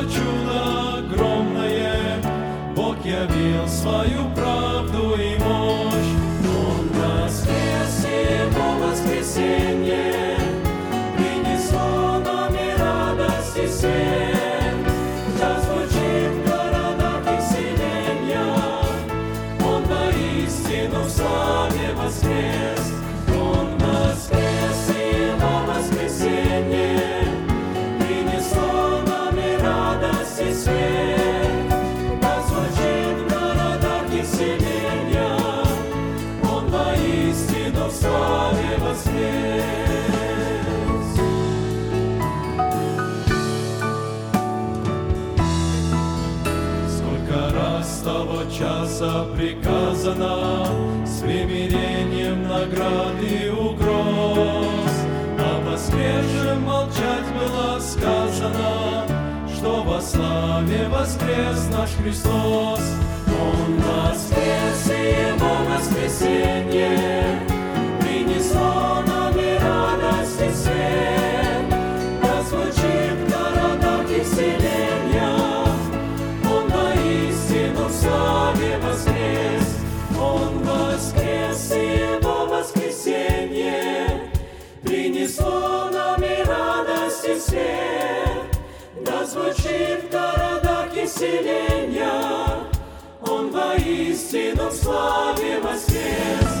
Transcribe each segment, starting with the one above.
свершилось Часа приказано С примирением наград и угроз А воскресшим молчать было сказано Что во славе воскрес наш Христос. Он воскрес, и Его воскресенье Звучит в городах и селениях, Он воистину славе воскрес.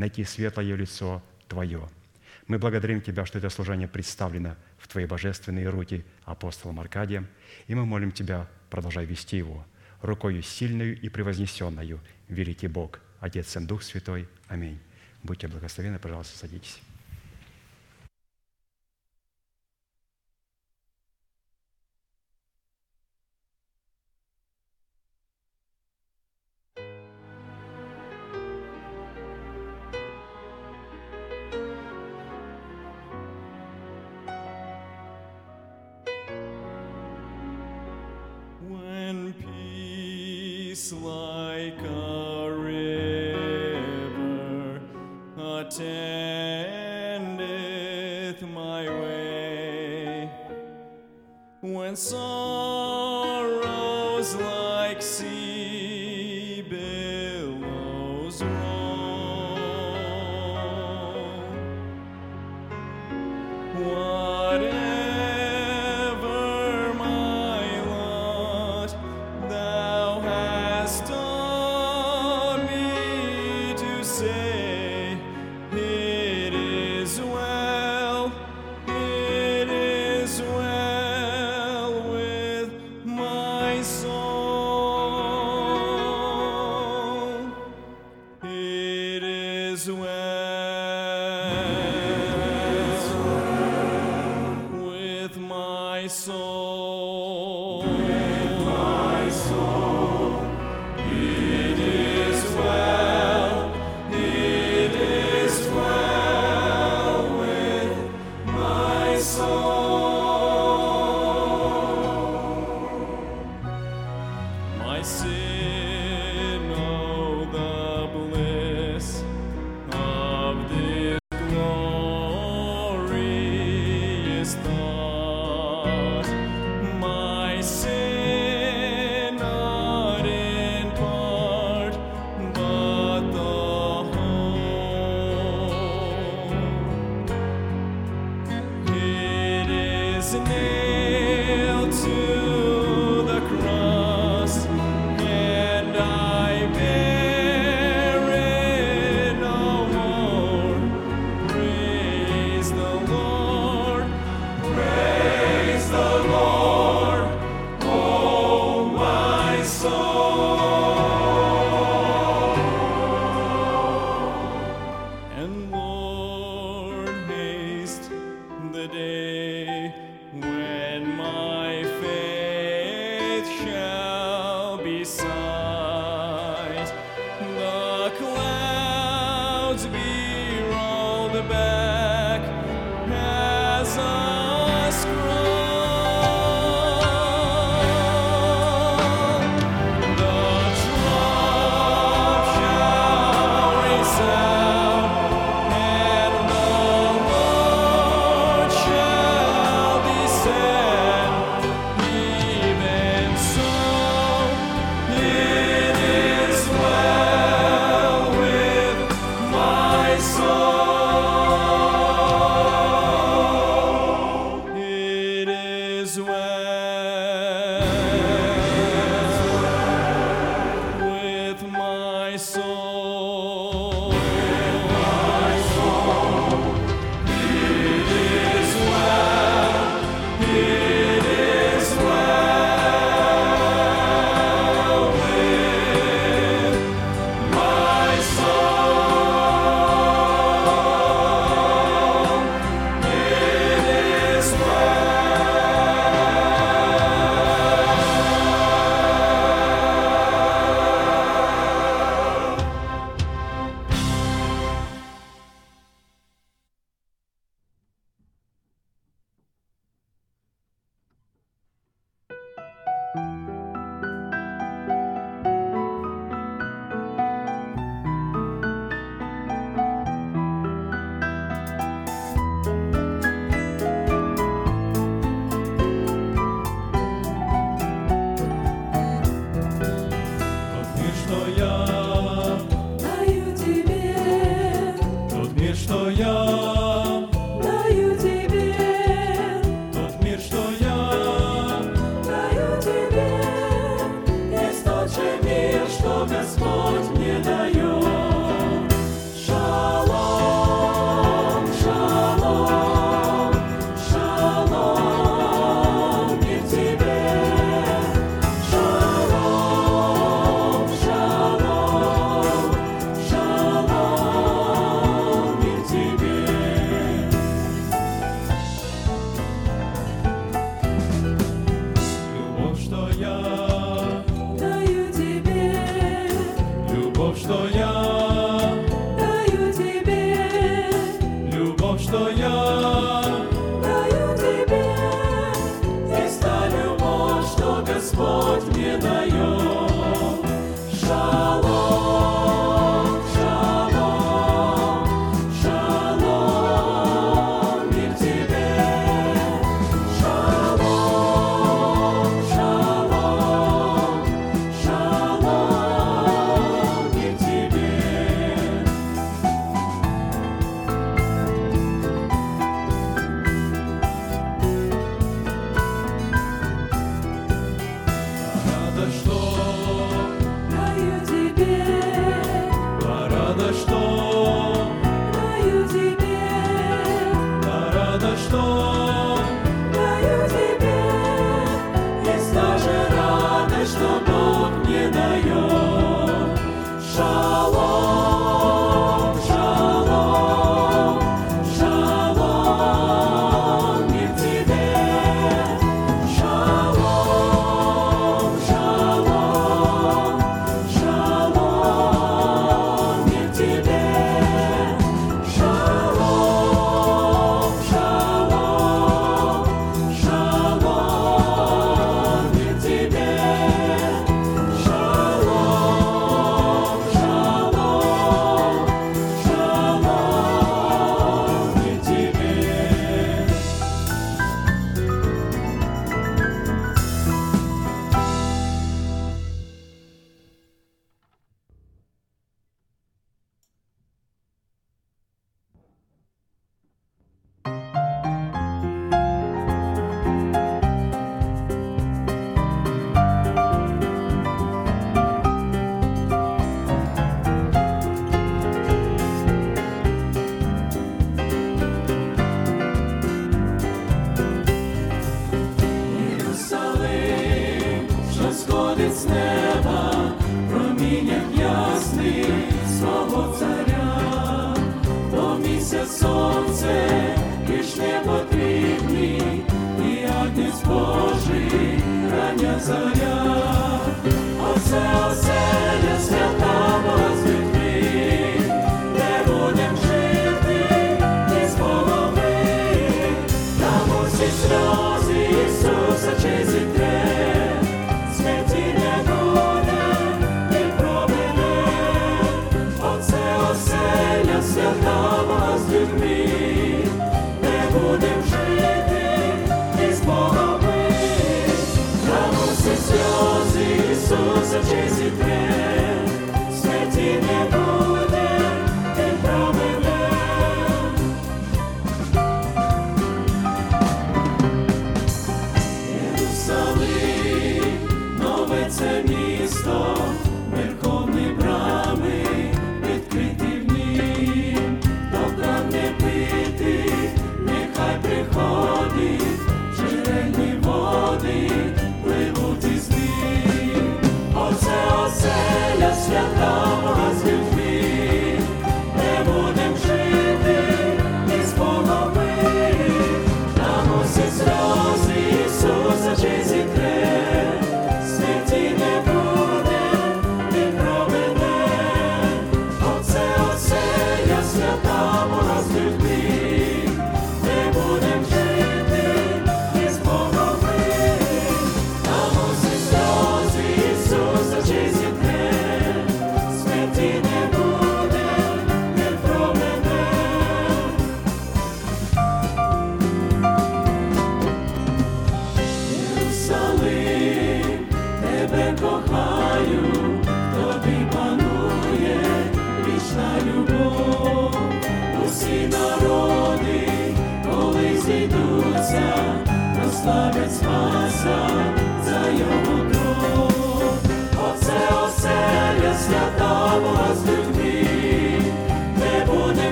найти светлое лицо Твое. Мы благодарим Тебя, что это служение представлено в Твои божественные руки апостолом Аркадием, и мы молим Тебя, продолжай вести его, рукою сильную и превознесенную, великий Бог, Отец и Дух Святой. Аминь. Будьте благословены, пожалуйста, садитесь. in peace like a river attendeth my way. When some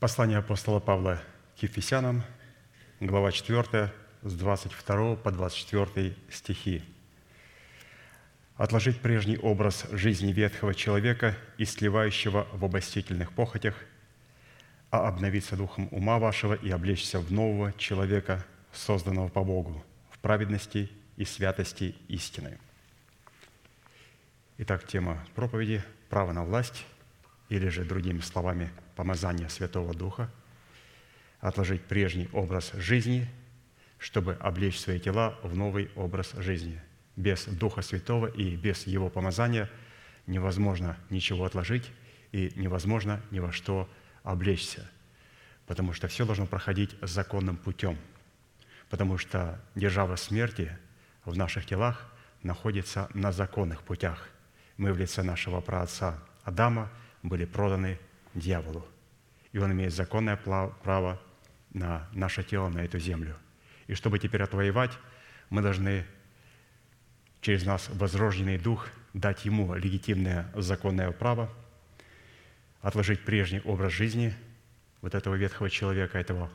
Послание апостола Павла к Ефесянам, глава 4, с 22 по 24 стихи. «Отложить прежний образ жизни ветхого человека и сливающего в обостительных похотях, а обновиться духом ума вашего и облечься в нового человека, созданного по Богу, в праведности и святости истины». Итак, тема проповеди «Право на власть» или же, другими словами, помазание Святого Духа, отложить прежний образ жизни, чтобы облечь свои тела в новый образ жизни. Без Духа Святого и без Его помазания невозможно ничего отложить и невозможно ни во что облечься, потому что все должно проходить законным путем, потому что держава смерти в наших телах находится на законных путях. Мы в лице нашего праотца Адама были проданы дьяволу, и он имеет законное право на наше тело, на эту землю. И чтобы теперь отвоевать, мы должны через нас возрожденный дух дать ему легитимное законное право, отложить прежний образ жизни вот этого ветхого человека, этого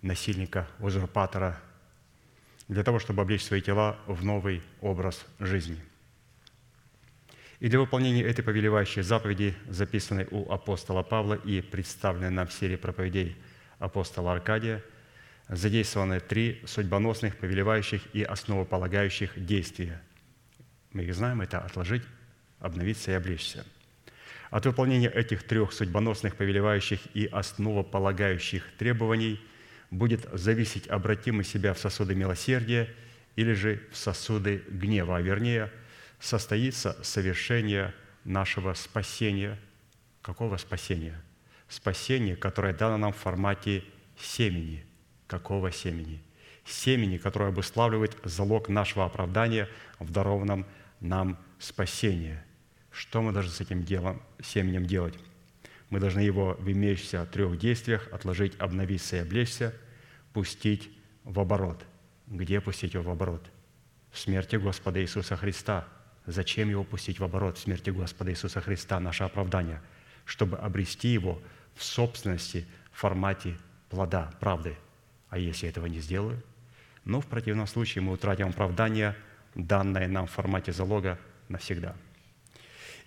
насильника, узурпатора, для того, чтобы облечь свои тела в новый образ жизни. И для выполнения этой повелевающей заповеди, записанной у апостола Павла и представленной нам в серии проповедей апостола Аркадия, задействованы три судьбоносных, повелевающих и основополагающих действия. Мы их знаем, это отложить, обновиться и облечься. От выполнения этих трех судьбоносных, повелевающих и основополагающих требований будет зависеть, обратим мы себя в сосуды милосердия или же в сосуды гнева, а вернее, состоится совершение нашего спасения. Какого спасения? Спасение, которое дано нам в формате семени. Какого семени? Семени, которое обуславливает залог нашего оправдания в дарованном нам спасении. Что мы должны с этим делом, семенем делать? Мы должны его в имеющихся трех действиях отложить, обновиться и облечься, пустить в оборот. Где пустить его в оборот? В смерти Господа Иисуса Христа. Зачем его пустить в оборот в смерти Господа Иисуса Христа, наше оправдание? Чтобы обрести его в собственности в формате плода, правды. А если я этого не сделаю? Ну, в противном случае мы утратим оправдание, данное нам в формате залога навсегда –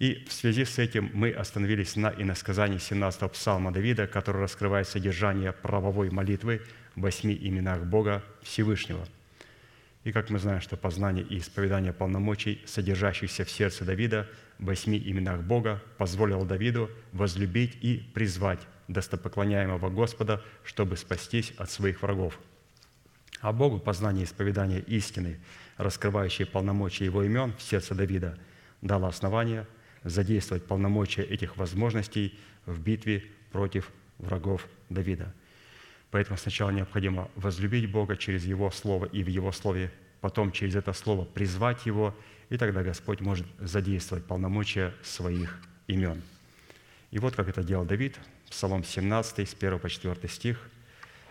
и в связи с этим мы остановились на иносказании 17-го псалма Давида, который раскрывает содержание правовой молитвы в восьми именах Бога Всевышнего. И как мы знаем, что познание и исповедание полномочий, содержащихся в сердце Давида в восьми именах Бога, позволило Давиду возлюбить и призвать достопоклоняемого Господа, чтобы спастись от своих врагов. А Богу познание и исповедание истины, раскрывающие полномочия Его имен в сердце Давида, дало основание – задействовать полномочия этих возможностей в битве против врагов Давида. Поэтому сначала необходимо возлюбить Бога через Его Слово и в Его Слове, потом через это Слово призвать Его, и тогда Господь может задействовать полномочия своих имен. И вот как это делал Давид, Псалом 17, с 1 по 4 стих.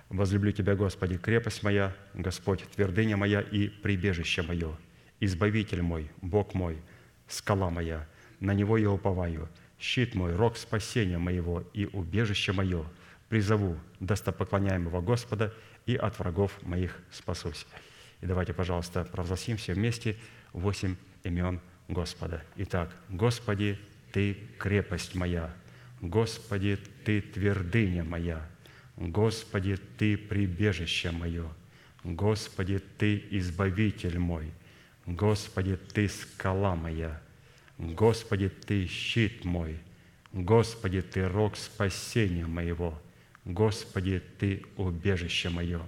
«Возлюблю Тебя, Господи, крепость моя, Господь, твердыня моя и прибежище мое, Избавитель мой, Бог мой, скала моя, на Него я уповаю, щит мой, рог спасения моего и убежище мое, призову достопоклоняемого Господа и от врагов моих спасусь». И давайте, пожалуйста, провозгласим все вместе восемь имен Господа. Итак, Господи, Ты крепость моя, Господи, Ты твердыня моя, Господи, Ты прибежище мое, Господи, Ты избавитель мой, Господи, Ты скала моя, Господи, Ты щит мой, Господи, Ты рог спасения моего, Господи, Ты убежище мое.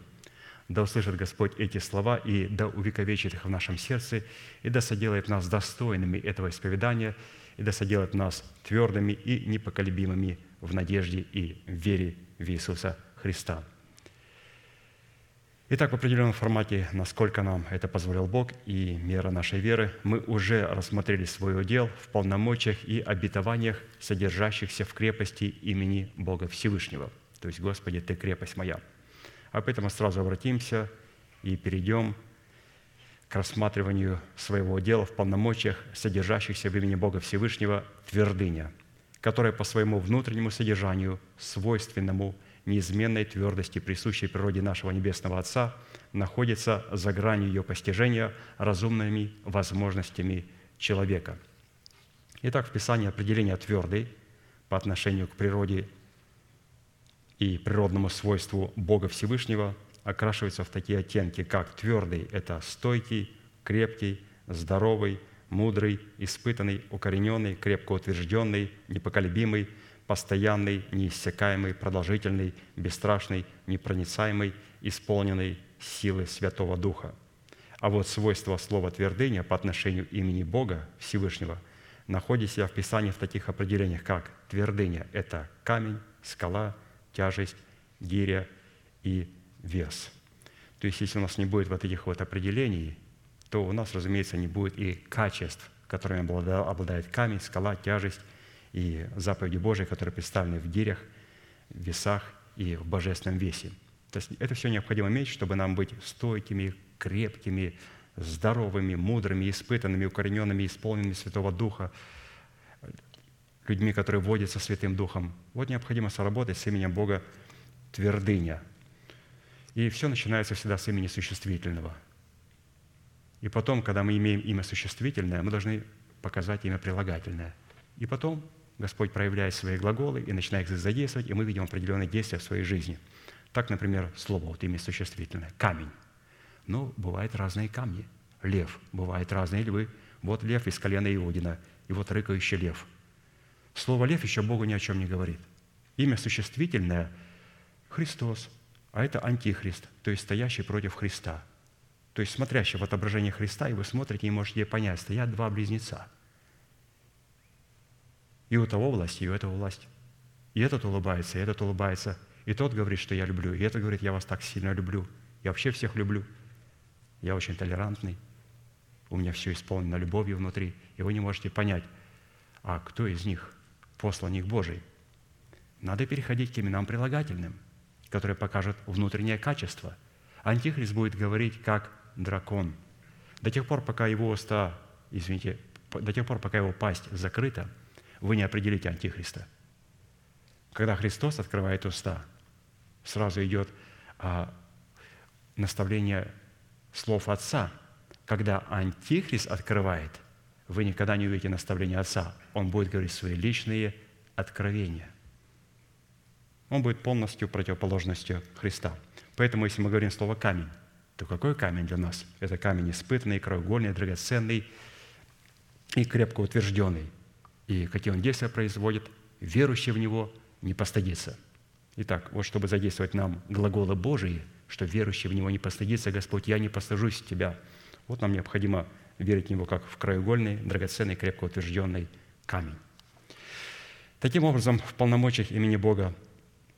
Да услышит Господь эти слова и да увековечит их в нашем сердце, и да соделает нас достойными этого исповедания, и да соделает нас твердыми и непоколебимыми в надежде и вере в Иисуса Христа. Итак, в определенном формате, насколько нам это позволил Бог и мера нашей веры, мы уже рассмотрели свой удел в полномочиях и обетованиях, содержащихся в крепости имени Бога Всевышнего. То есть, Господи, Ты крепость моя. А поэтому сразу обратимся и перейдем к рассматриванию своего дела в полномочиях, содержащихся в имени Бога Всевышнего, твердыня, которая по своему внутреннему содержанию, свойственному – неизменной твердости, присущей природе нашего Небесного Отца, находится за гранью ее постижения разумными возможностями человека. Итак, в Писании определение «твердый» по отношению к природе и природному свойству Бога Всевышнего окрашивается в такие оттенки, как твердый – это стойкий, крепкий, здоровый, мудрый, испытанный, укорененный, крепко утвержденный, непоколебимый – постоянный, неиссякаемый, продолжительный, бесстрашный, непроницаемый, исполненный силы Святого Духа. А вот свойство слова «твердыня» по отношению имени Бога Всевышнего находит себя в Писании в таких определениях, как твердыня – это камень, скала, тяжесть, гиря и вес. То есть, если у нас не будет вот этих вот определений, то у нас, разумеется, не будет и качеств, которыми обладает камень, скала, тяжесть и заповеди Божии, которые представлены в гирях, весах и в божественном весе. То есть это все необходимо иметь, чтобы нам быть стойкими, крепкими, здоровыми, мудрыми, испытанными, укорененными, исполненными Святого Духа, людьми, которые водятся Святым Духом. Вот необходимо соработать с именем Бога твердыня. И все начинается всегда с имени существительного. И потом, когда мы имеем имя существительное, мы должны показать имя прилагательное. И потом Господь проявляет свои глаголы и начинает их задействовать, и мы видим определенные действия в своей жизни. Так, например, слово, вот имя существительное, камень. Ну, бывают разные камни. Лев, бывают разные львы. Вот лев из колена Иудина, и вот рыкающий лев. Слово «лев» еще Богу ни о чем не говорит. Имя существительное – Христос, а это антихрист, то есть стоящий против Христа. То есть смотрящий в отображение Христа, и вы смотрите и можете понять, стоят два близнеца. И у того власть, и у этого власть. И этот улыбается, и этот улыбается. И тот говорит, что я люблю, и этот говорит, я вас так сильно люблю. Я вообще всех люблю. Я очень толерантный. У меня все исполнено любовью внутри. И вы не можете понять, а кто из них посланник Божий. Надо переходить к именам прилагательным, которые покажут внутреннее качество. Антихрист будет говорить как дракон. До тех пор, пока его уста, извините, до тех пор, пока его пасть закрыта, вы не определите антихриста. Когда Христос открывает уста, сразу идет а, наставление слов Отца. Когда Антихрист открывает, вы никогда не увидите наставление Отца. Он будет говорить свои личные откровения. Он будет полностью противоположностью Христа. Поэтому, если мы говорим слово «камень», то какой камень для нас? Это камень испытанный, краеугольный, драгоценный и крепко утвержденный. И какие он действия производит, верующий в него не постыдится. Итак, вот чтобы задействовать нам глаголы Божии, что верующий в него не постыдится, Господь, я не постыжусь Тебя. Вот нам необходимо верить в него как в краеугольный, драгоценный, крепко утвержденный камень. Таким образом, в полномочиях имени Бога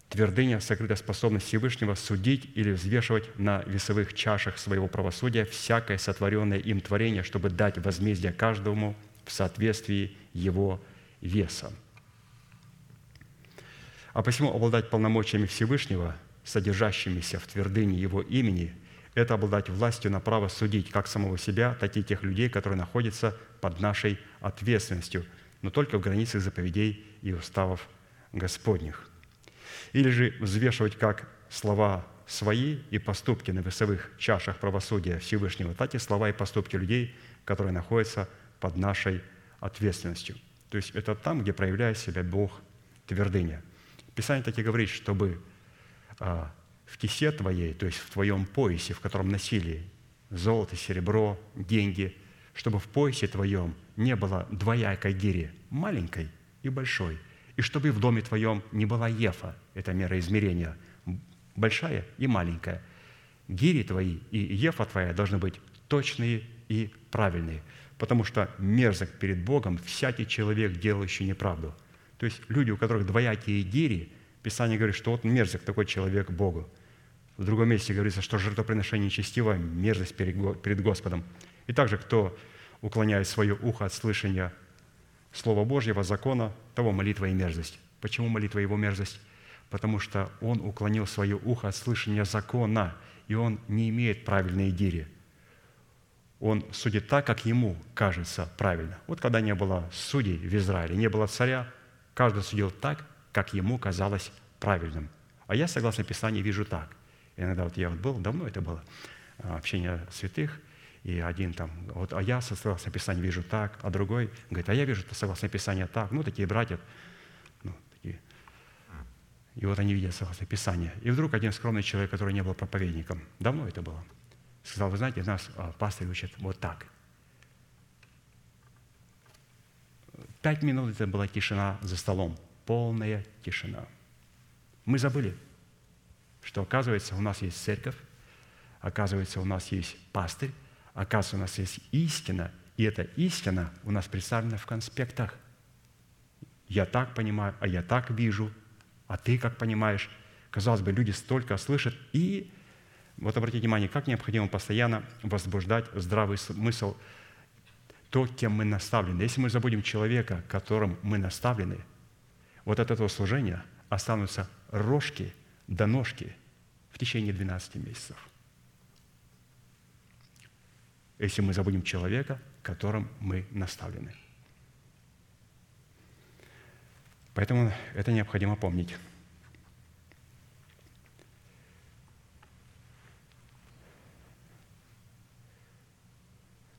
твердыня сокрыта способность Всевышнего судить или взвешивать на весовых чашах своего правосудия всякое сотворенное им творение, чтобы дать возмездие каждому в соответствии его веса. А посему обладать полномочиями Всевышнего, содержащимися в твердыне Его имени, это обладать властью на право судить как самого себя, так и тех людей, которые находятся под нашей ответственностью, но только в границах заповедей и уставов Господних. Или же взвешивать как слова свои и поступки на весовых чашах правосудия Всевышнего, так и слова и поступки людей, которые находятся под нашей ответственностью. То есть это там, где проявляет себя Бог твердыня – Писание таки говорит, чтобы а, в кисе твоей, то есть в твоем поясе, в котором носили золото, серебро, деньги, чтобы в поясе твоем не было двоякой гири, маленькой и большой, и чтобы в доме твоем не была ефа, это мера измерения, большая и маленькая. Гири твои и ефа твоя должны быть точные и правильные, потому что мерзок перед Богом всякий человек, делающий неправду – то есть люди, у которых двоякие гири, Писание говорит, что вот мерзок такой человек Богу. В другом месте говорится, что жертвоприношение нечестиво – мерзость перед Господом. И также, кто уклоняет свое ухо от слышания Слова Божьего, закона, того молитва и мерзость. Почему молитва его мерзость? Потому что он уклонил свое ухо от слышания закона, и он не имеет правильной гири. Он судит так, как ему кажется правильно. Вот когда не было судей в Израиле, не было царя, Каждый судил так, как ему казалось правильным. А я, согласно Писанию, вижу так. иногда вот я вот был, давно это было, а, общение святых, и один там, вот, а я, согласно Писанию, вижу так, а другой говорит, а я вижу, согласно Писанию, так. Ну, такие братья, ну, такие. И вот они видят, согласно Писанию. И вдруг один скромный человек, который не был проповедником, давно это было, сказал, вы знаете, нас а, пастор учит вот так. Пять минут это была тишина за столом, полная тишина. Мы забыли, что оказывается у нас есть церковь, оказывается у нас есть пастырь, оказывается у нас есть истина, и эта истина у нас представлена в конспектах. Я так понимаю, а я так вижу, а ты как понимаешь. Казалось бы, люди столько слышат, и вот обратите внимание, как необходимо постоянно возбуждать здравый смысл – то, кем мы наставлены. Если мы забудем человека, которым мы наставлены, вот от этого служения останутся рожки до ножки в течение 12 месяцев. Если мы забудем человека, которым мы наставлены. Поэтому это необходимо помнить.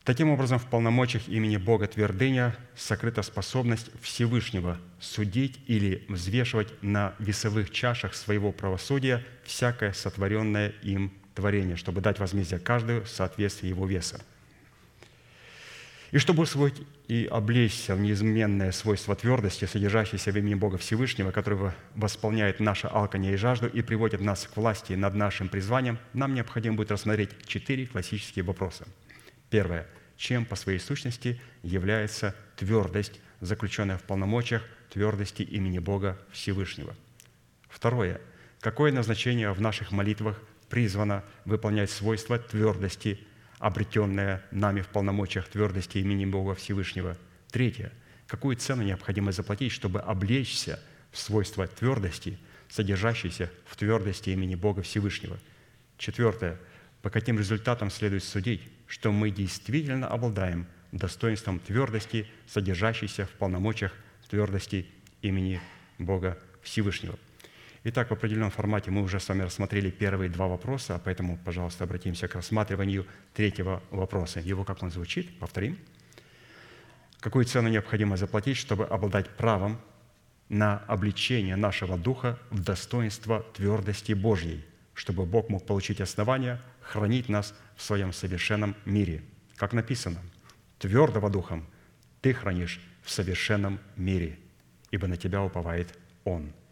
Таким образом, в полномочиях имени Бога Твердыня сокрыта способность Всевышнего судить или взвешивать на весовых чашах своего правосудия всякое сотворенное им творение, чтобы дать возмездие каждому в соответствии его веса. И чтобы усвоить и облечься в неизменное свойство твердости, содержащееся в имени Бога Всевышнего, который восполняет наше алканье и жажду и приводит нас к власти над нашим призванием, нам необходимо будет рассмотреть четыре классические вопроса. Первое. Чем по своей сущности является твердость, заключенная в полномочиях твердости имени Бога Всевышнего? Второе. Какое назначение в наших молитвах призвано выполнять свойства твердости – обретенное нами в полномочиях твердости имени Бога Всевышнего. Третье. Какую цену необходимо заплатить, чтобы облечься в свойства твердости, содержащейся в твердости имени Бога Всевышнего. Четвертое. По каким результатам следует судить, что мы действительно обладаем достоинством твердости, содержащейся в полномочиях твердости имени Бога Всевышнего. Итак, в определенном формате мы уже с вами рассмотрели первые два вопроса, поэтому, пожалуйста, обратимся к рассматриванию третьего вопроса. Его, как он звучит, повторим. Какую цену необходимо заплатить, чтобы обладать правом на обличение нашего духа в достоинство твердости Божьей, чтобы Бог мог получить основания хранить нас в своем совершенном мире. Как написано, твердого духом ты хранишь в совершенном мире, ибо на тебя уповает Он –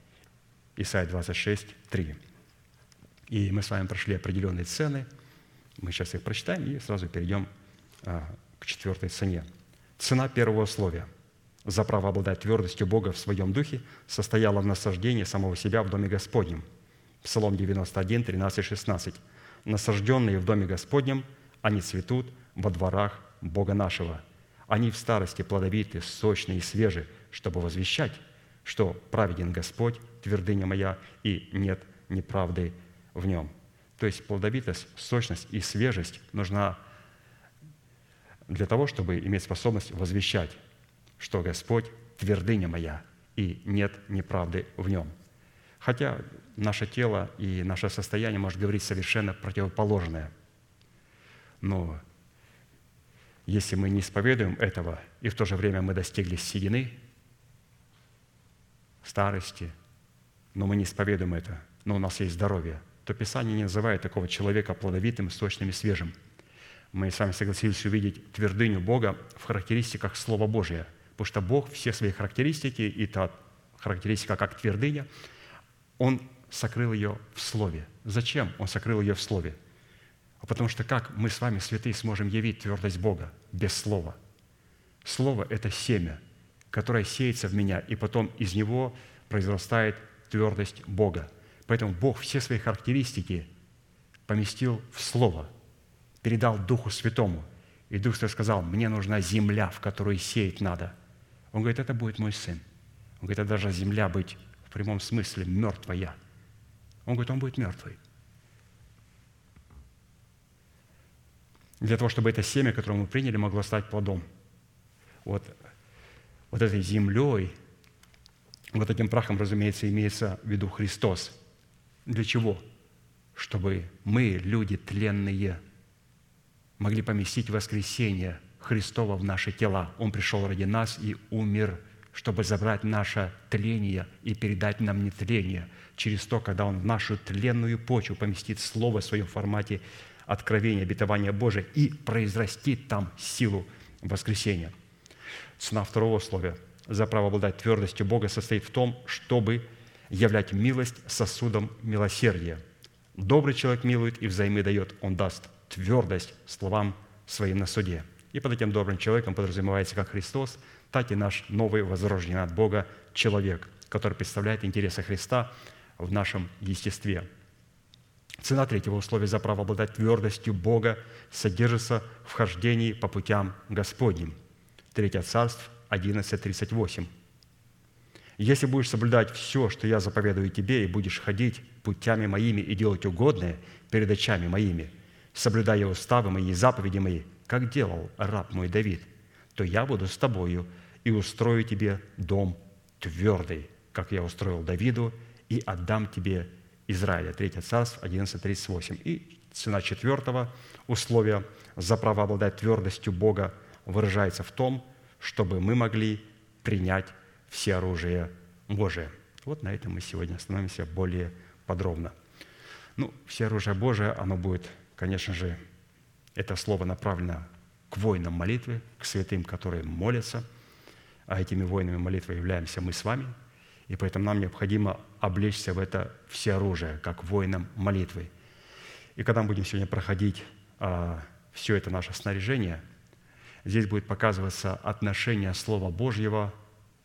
Исайя 26, 3. И мы с вами прошли определенные цены. Мы сейчас их прочитаем и сразу перейдем а, к четвертой цене. Цена первого условия за право обладать твердостью Бога в своем духе состояла в насаждении самого себя в Доме Господнем. Псалом 91, 13, 16. «Насажденные в Доме Господнем, они цветут во дворах Бога нашего. Они в старости плодовиты, сочные и свежи, чтобы возвещать, что праведен Господь, твердыня моя, и нет неправды в нем». То есть плодовитость, сочность и свежесть нужна для того, чтобы иметь способность возвещать, что Господь – твердыня моя, и нет неправды в нем. Хотя наше тело и наше состояние может говорить совершенно противоположное. Но если мы не исповедуем этого, и в то же время мы достигли седины, старости, но мы не исповедуем это, но у нас есть здоровье, то Писание не называет такого человека плодовитым, сочным и свежим. Мы с вами согласились увидеть твердыню Бога в характеристиках Слова Божия, потому что Бог все свои характеристики, и та характеристика как твердыня, Он сокрыл ее в Слове. Зачем Он сокрыл ее в Слове? А потому что как мы с вами, святые, сможем явить твердость Бога без Слова? Слово – это семя – которое сеется в меня, и потом из него произрастает твердость Бога. Поэтому Бог все свои характеристики поместил в Слово, передал Духу Святому. И Дух Святой сказал, мне нужна земля, в которую сеять надо. Он говорит, это будет мой сын. Он говорит, это даже земля быть в прямом смысле мертвая. Он говорит, он будет мертвый. Для того, чтобы это семя, которое мы приняли, могло стать плодом. Вот вот этой землей, вот этим прахом, разумеется, имеется в виду Христос. Для чего? Чтобы мы, люди тленные, могли поместить воскресение Христова в наши тела. Он пришел ради нас и умер, чтобы забрать наше тление и передать нам нетление через то, когда Он в нашу тленную почву поместит Слово в своем формате откровения, обетования Божия и произрастит там силу воскресения – Цена второго условия за право обладать твердостью Бога состоит в том, чтобы являть милость сосудом милосердия. Добрый человек милует и взаймы дает, он даст твердость словам своим на суде. И под этим добрым человеком подразумевается как Христос, так и наш новый возрожденный от Бога человек, который представляет интересы Христа в нашем естестве. Цена третьего условия за право обладать твердостью Бога содержится в хождении по путям Господним – 3 Царств 11.38. «Если будешь соблюдать все, что я заповедую тебе, и будешь ходить путями моими и делать угодное перед очами моими, соблюдая уставы мои и заповеди мои, как делал раб мой Давид, то я буду с тобою и устрою тебе дом твердый, как я устроил Давиду, и отдам тебе Израиля». 3 Царств 11.38. И цена четвертого условия за право обладать твердостью Бога выражается в том, чтобы мы могли принять все оружие Божие. Вот на этом мы сегодня остановимся более подробно. Ну, все оружие Божие, оно будет, конечно же, это слово направлено к воинам молитвы, к святым, которые молятся, а этими воинами молитвы являемся мы с вами, и поэтому нам необходимо облечься в это все оружие, как воинам молитвы. И когда мы будем сегодня проходить а, все это наше снаряжение, здесь будет показываться отношение Слова Божьего,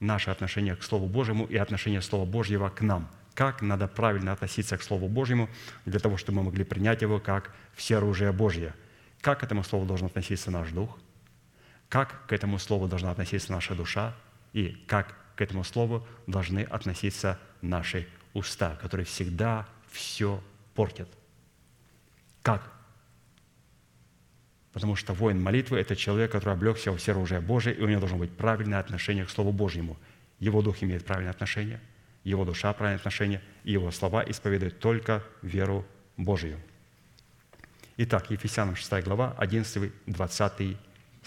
наше отношение к Слову Божьему и отношение Слова Божьего к нам. Как надо правильно относиться к Слову Божьему для того, чтобы мы могли принять его как все оружие Божье. Как к этому Слову должен относиться наш дух, как к этому Слову должна относиться наша душа и как к этому Слову должны относиться наши уста, которые всегда все портят. Как? Потому что воин молитвы – это человек, который облегся все оружие Божие, и у него должно быть правильное отношение к Слову Божьему. Его дух имеет правильное отношение, его душа – правильное отношение, и его слова исповедуют только веру Божию. Итак, Ефесянам 6 глава, 11-20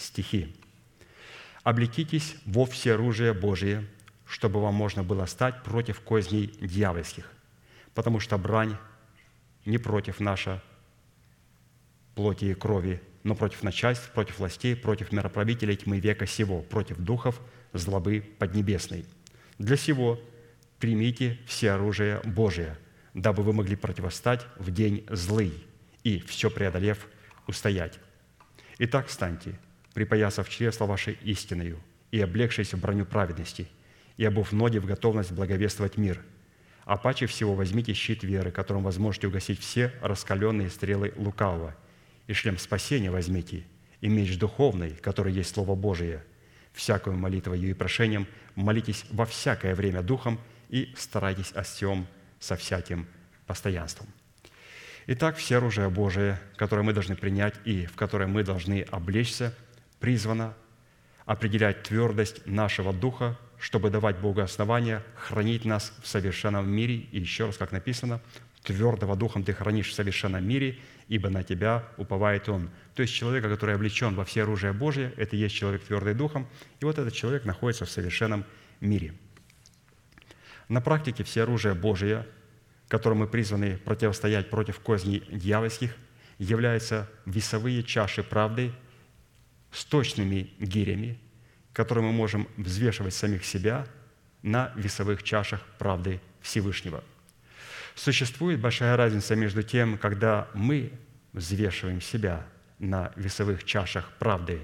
стихи. «Облекитесь во все оружие Божие, чтобы вам можно было стать против козней дьявольских, потому что брань не против наша плоти и крови, но против начальств, против властей, против мироправителей тьмы века сего, против духов злобы поднебесной. Для сего примите все оружие Божие, дабы вы могли противостать в день злый и, все преодолев, устоять. Итак, встаньте, припоясав чресло ваше истиною и облегшись в броню праведности, и обув ноги в готовность благовествовать мир. А паче всего возьмите щит веры, которым вы сможете угасить все раскаленные стрелы лукавого – и шлем спасения возьмите, и меч духовный, который есть Слово Божие. Всякую молитвою и прошением молитесь во всякое время Духом и старайтесь о всем со всяким постоянством». Итак, все оружие Божие, которое мы должны принять и в которое мы должны облечься, призвано определять твердость нашего духа, чтобы давать Богу основания хранить нас в совершенном мире. И еще раз, как написано, твердого духом ты хранишь в совершенном мире, ибо на тебя уповает он». То есть человека, который облечен во все оружие Божие, это и есть человек твердый духом, и вот этот человек находится в совершенном мире. На практике все оружие Божие, которым мы призваны противостоять против козней дьявольских, являются весовые чаши правды с точными гирями, которые мы можем взвешивать самих себя на весовых чашах правды Всевышнего – Существует большая разница между тем, когда мы взвешиваем себя на весовых чашах правды,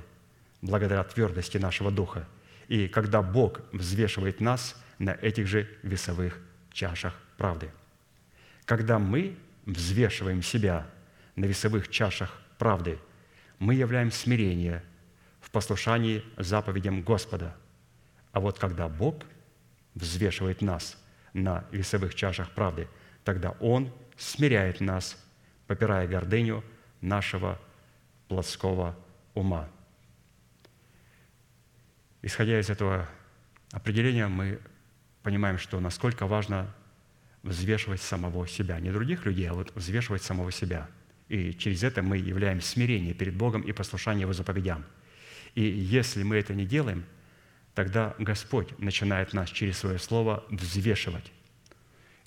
благодаря твердости нашего духа, и когда Бог взвешивает нас на этих же весовых чашах правды. Когда мы взвешиваем себя на весовых чашах правды, мы являем смирение послушании заповедям Господа. А вот когда Бог взвешивает нас на весовых чашах правды – тогда Он смиряет нас, попирая гордыню нашего плотского ума. Исходя из этого определения, мы понимаем, что насколько важно взвешивать самого себя. Не других людей, а вот взвешивать самого себя. И через это мы являем смирение перед Богом и послушание Его заповедям. И если мы это не делаем, тогда Господь начинает нас через Свое Слово взвешивать.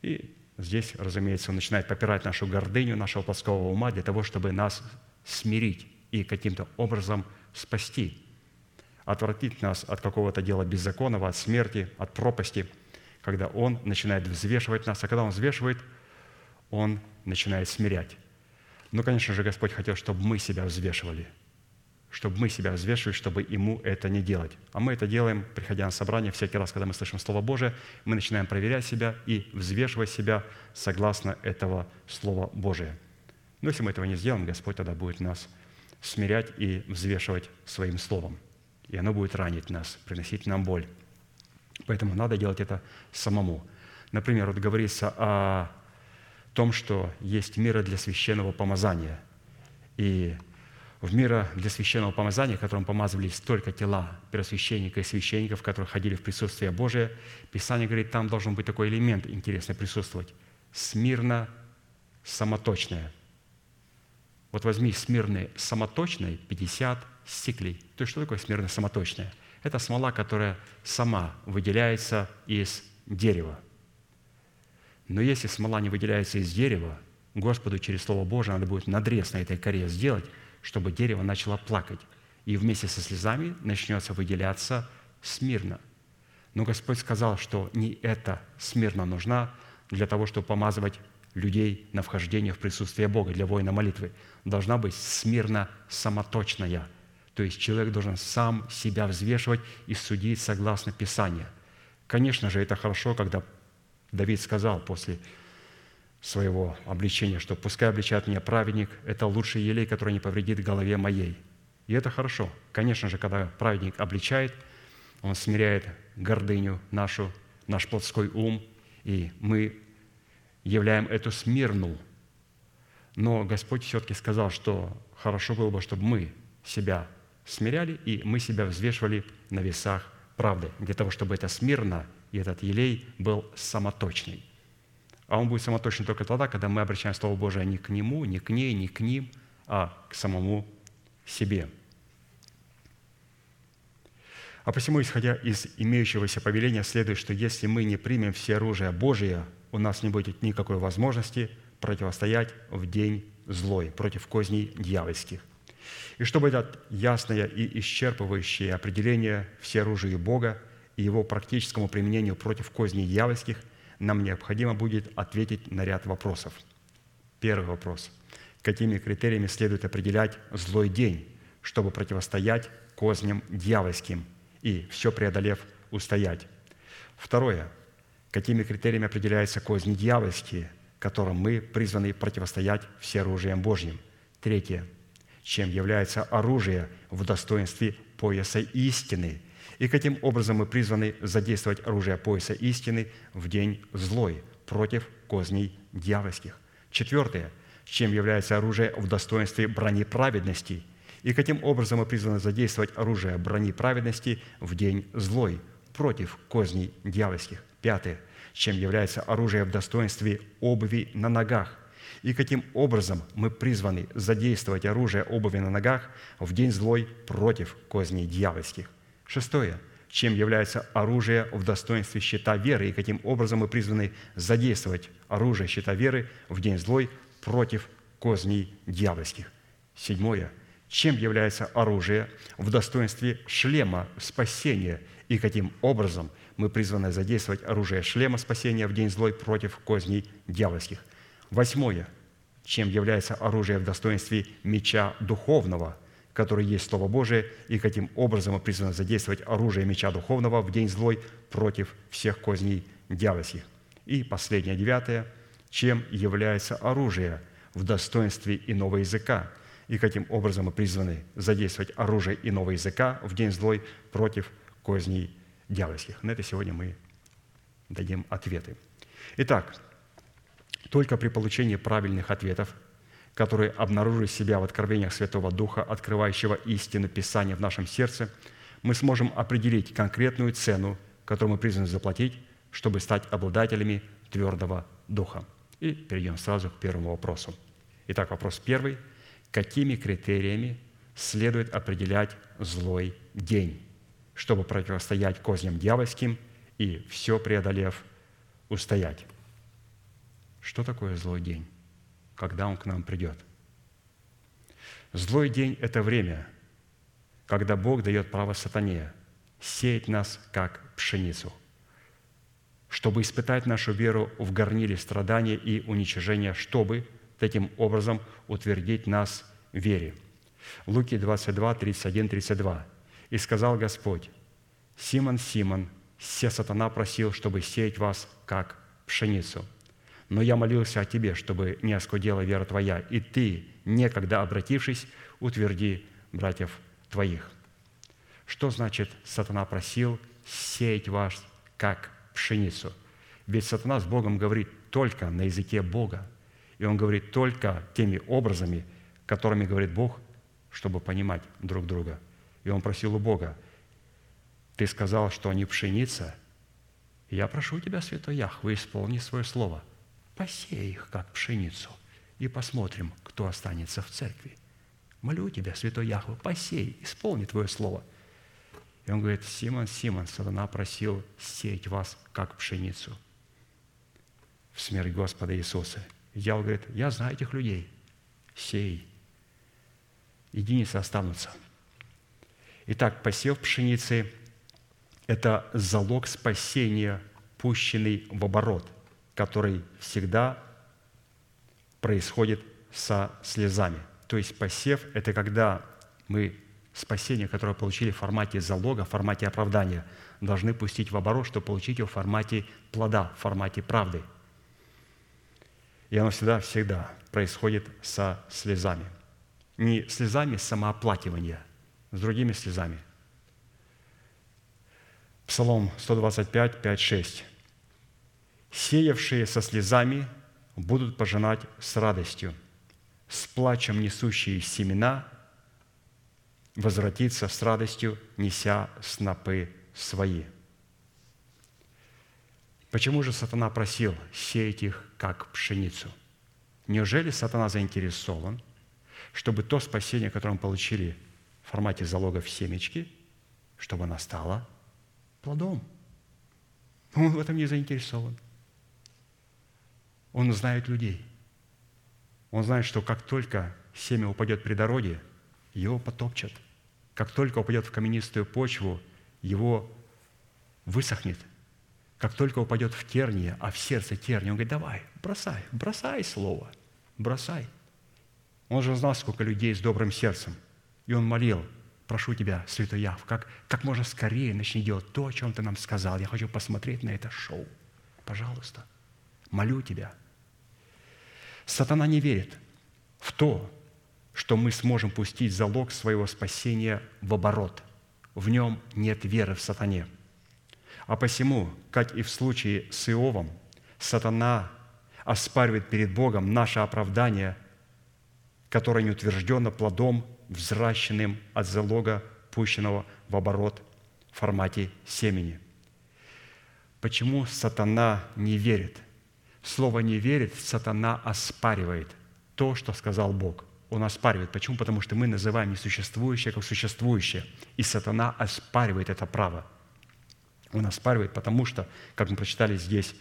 И Здесь, разумеется, он начинает попирать нашу гордыню, нашего плоского ума для того, чтобы нас смирить и каким-то образом спасти, отвратить нас от какого-то дела беззаконного, от смерти, от пропасти, когда Он начинает взвешивать нас. А когда Он взвешивает, Он начинает смирять. Ну, конечно же, Господь хотел, чтобы мы себя взвешивали – чтобы мы себя взвешивали, чтобы ему это не делать. А мы это делаем, приходя на собрание, всякий раз, когда мы слышим Слово Божие, мы начинаем проверять себя и взвешивать себя согласно этого Слова Божия. Но если мы этого не сделаем, Господь тогда будет нас смирять и взвешивать своим Словом. И оно будет ранить нас, приносить нам боль. Поэтому надо делать это самому. Например, вот говорится о том, что есть меры для священного помазания. И в мира для священного помазания, которым помазывались только тела первосвященника и священников, которые ходили в присутствие Божие, Писание говорит, там должен быть такой элемент интересный присутствовать. Смирно самоточное. Вот возьми смирный самоточный 50 стеклей. То есть что такое смирно самоточное? Это смола, которая сама выделяется из дерева. Но если смола не выделяется из дерева, Господу через Слово Божие надо будет надрез на этой коре сделать, чтобы дерево начало плакать. и вместе со слезами начнется выделяться смирно. Но Господь сказал, что не эта смирно нужна для того, чтобы помазывать людей на вхождение в присутствие Бога для воина молитвы. Должна быть смирно самоточная. То есть человек должен сам себя взвешивать и судить согласно Писанию. Конечно же, это хорошо, когда Давид сказал после своего обличения, что «пускай обличает меня праведник, это лучший елей, который не повредит голове моей». И это хорошо. Конечно же, когда праведник обличает, он смиряет гордыню нашу, наш плотской ум, и мы являем эту смирну. Но Господь все-таки сказал, что хорошо было бы, чтобы мы себя смиряли, и мы себя взвешивали на весах правды, для того, чтобы это смирно и этот елей был самоточный. А он будет самоточен только тогда, когда мы обращаем Слово Божие не к нему, не к ней, не к ним, а к самому себе. А посему, исходя из имеющегося повеления, следует, что если мы не примем все оружие Божие, у нас не будет никакой возможности противостоять в день злой, против козней дьявольских. И чтобы дать ясное и исчерпывающее определение всеоружию Бога и его практическому применению против козней дьявольских, нам необходимо будет ответить на ряд вопросов. Первый вопрос. Какими критериями следует определять злой день, чтобы противостоять козням дьявольским и, все преодолев, устоять? Второе. Какими критериями определяются козни дьявольские, которым мы призваны противостоять всеоружием Божьим? Третье. Чем является оружие в достоинстве пояса истины – и каким образом мы призваны задействовать оружие пояса истины в день злой против козней дьявольских. Четвертое. Чем является оружие в достоинстве брони праведности и каким образом мы призваны задействовать оружие брони праведности в день злой против козней дьявольских. Пятое. Чем является оружие в достоинстве обуви на ногах и каким образом мы призваны задействовать оружие обуви на ногах в день злой против козней дьявольских. Шестое. Чем является оружие в достоинстве щита веры и каким образом мы призваны задействовать оружие щита веры в день злой против козней дьявольских. Седьмое. Чем является оружие в достоинстве шлема спасения и каким образом мы призваны задействовать оружие шлема спасения в день злой против козней дьявольских. Восьмое. Чем является оружие в достоинстве меча духовного – который есть Слово Божие, и каким образом мы призваны задействовать оружие меча духовного в день злой против всех козней дьявольских. И последнее, девятое, чем является оружие в достоинстве иного языка, и каким образом мы призваны задействовать оружие иного языка в день злой против козней дьявольских. На это сегодня мы дадим ответы. Итак, только при получении правильных ответов – которые обнаружили себя в откровениях Святого Духа, открывающего истину Писания в нашем сердце, мы сможем определить конкретную цену, которую мы призваны заплатить, чтобы стать обладателями твердого Духа. И перейдем сразу к первому вопросу. Итак, вопрос первый. Какими критериями следует определять злой день, чтобы противостоять козням дьявольским и все преодолев устоять? Что такое злой день? Когда Он к нам придет. Злой день – это время, когда Бог дает право сатане сеять нас, как пшеницу, чтобы испытать нашу веру в горниле страдания и уничижения, чтобы таким образом утвердить нас в вере. Луки 22, 31, 32. «И сказал Господь, Симон, Симон, все сатана просил, чтобы сеять вас, как пшеницу – но я молился о тебе, чтобы не оскудела вера твоя, и ты, некогда обратившись, утверди братьев твоих». Что значит «сатана просил сеять вас, как пшеницу»? Ведь сатана с Богом говорит только на языке Бога, и он говорит только теми образами, которыми говорит Бог, чтобы понимать друг друга. И он просил у Бога, «Ты сказал, что они пшеница, я прошу тебя, Святой Яхве, исполни свое слово» посей их, как пшеницу, и посмотрим, кто останется в церкви. Молю тебя, Святой Яхве, посей, исполни Твое Слово. И он говорит, Симон, Симон, сатана просил сеять вас, как пшеницу в смерть Господа Иисуса. Дьявол говорит, я знаю этих людей, сей. Единицы останутся. Итак, посев пшеницы – это залог спасения, пущенный в оборот, который всегда происходит со слезами. То есть посев – это когда мы спасение, которое получили в формате залога, в формате оправдания, должны пустить в оборот, чтобы получить его в формате плода, в формате правды. И оно всегда-всегда происходит со слезами. Не слезами самооплакивания, с другими слезами. Псалом 125, 5, 6. «Сеявшие со слезами будут пожинать с радостью, с плачем несущие семена возвратиться с радостью, неся снопы свои». Почему же сатана просил сеять их, как пшеницу? Неужели сатана заинтересован, чтобы то спасение, которое мы получили в формате залога в семечки, чтобы она стала плодом? Он в этом не заинтересован. Он знает людей. Он знает, что как только семя упадет при дороге, его потопчат. Как только упадет в каменистую почву, его высохнет – как только упадет в тернии, а в сердце тернии, он говорит, давай, бросай, бросай слово, бросай. Он же знал, сколько людей с добрым сердцем. И он молил, прошу тебя, Святой Яв, как, как можно скорее начни делать то, о чем ты нам сказал. Я хочу посмотреть на это шоу. Пожалуйста, молю тебя. Сатана не верит в то, что мы сможем пустить залог своего спасения в оборот. В нем нет веры в сатане – а посему, как и в случае с Иовом, сатана оспаривает перед Богом наше оправдание, которое не утверждено плодом, взращенным от залога, пущенного в оборот в формате семени. Почему сатана не верит? Слово «не верит» сатана оспаривает то, что сказал Бог. Он оспаривает. Почему? Потому что мы называем несуществующее как существующее. И сатана оспаривает это право – он оспаривает, потому что, как мы прочитали здесь,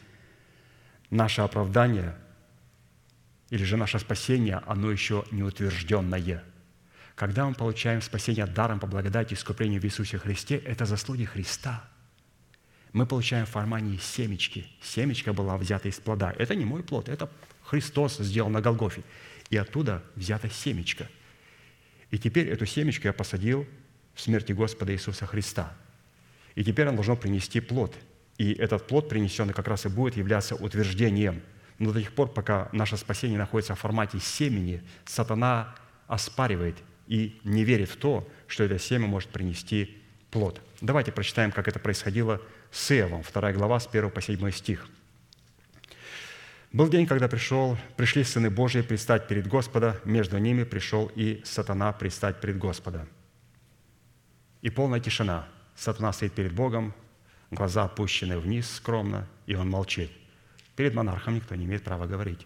наше оправдание или же наше спасение, оно еще не утвержденное. Когда мы получаем спасение даром по благодати и искуплению в Иисусе Христе, это заслуги Христа. Мы получаем в формате семечки. Семечка была взята из плода. Это не мой плод, это Христос сделал на Голгофе. И оттуда взята семечка. И теперь эту семечку я посадил в смерти Господа Иисуса Христа – и теперь оно должно принести плод. И этот плод, принесенный, как раз и будет являться утверждением. Но до тех пор, пока наше спасение находится в формате семени, сатана оспаривает и не верит в то, что это семя может принести плод. Давайте прочитаем, как это происходило с Иовом, 2 глава, с 1 по 7 стих. «Был день, когда пришел, пришли сыны Божьи предстать перед Господа, между ними пришел и сатана предстать перед Господа. И полная тишина – Сатана стоит перед Богом, глаза опущены вниз скромно, и он молчит. Перед монархом никто не имеет права говорить.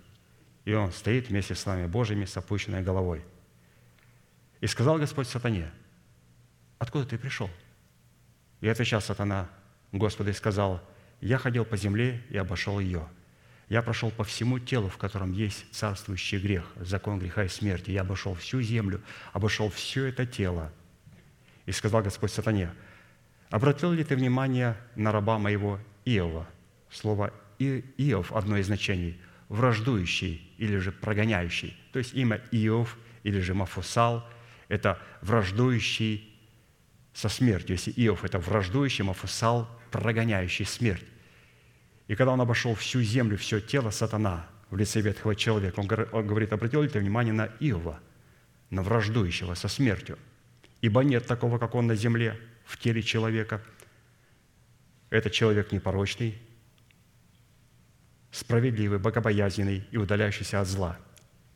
И он стоит вместе с нами Божьими с опущенной головой. И сказал Господь сатане, откуда ты пришел? И отвечал сатана, Господу и сказал, я ходил по земле и обошел ее. Я прошел по всему телу, в котором есть царствующий грех, закон греха и смерти. Я обошел всю землю, обошел все это тело. И сказал Господь сатане, Обратил ли ты внимание на раба моего Иова? Слово Иов, одно из значений, враждующий или же прогоняющий. То есть имя Иов или же Мафусал – это враждующий со смертью. Если Иов – это враждующий, Мафусал – прогоняющий смерть. И когда он обошел всю землю, все тело сатана в лице ветхого человека, он говорит, обратил ли ты внимание на Иова, на враждующего со смертью? Ибо нет такого, как он на земле – в теле человека. Этот человек непорочный, справедливый, богобоязненный и удаляющийся от зла,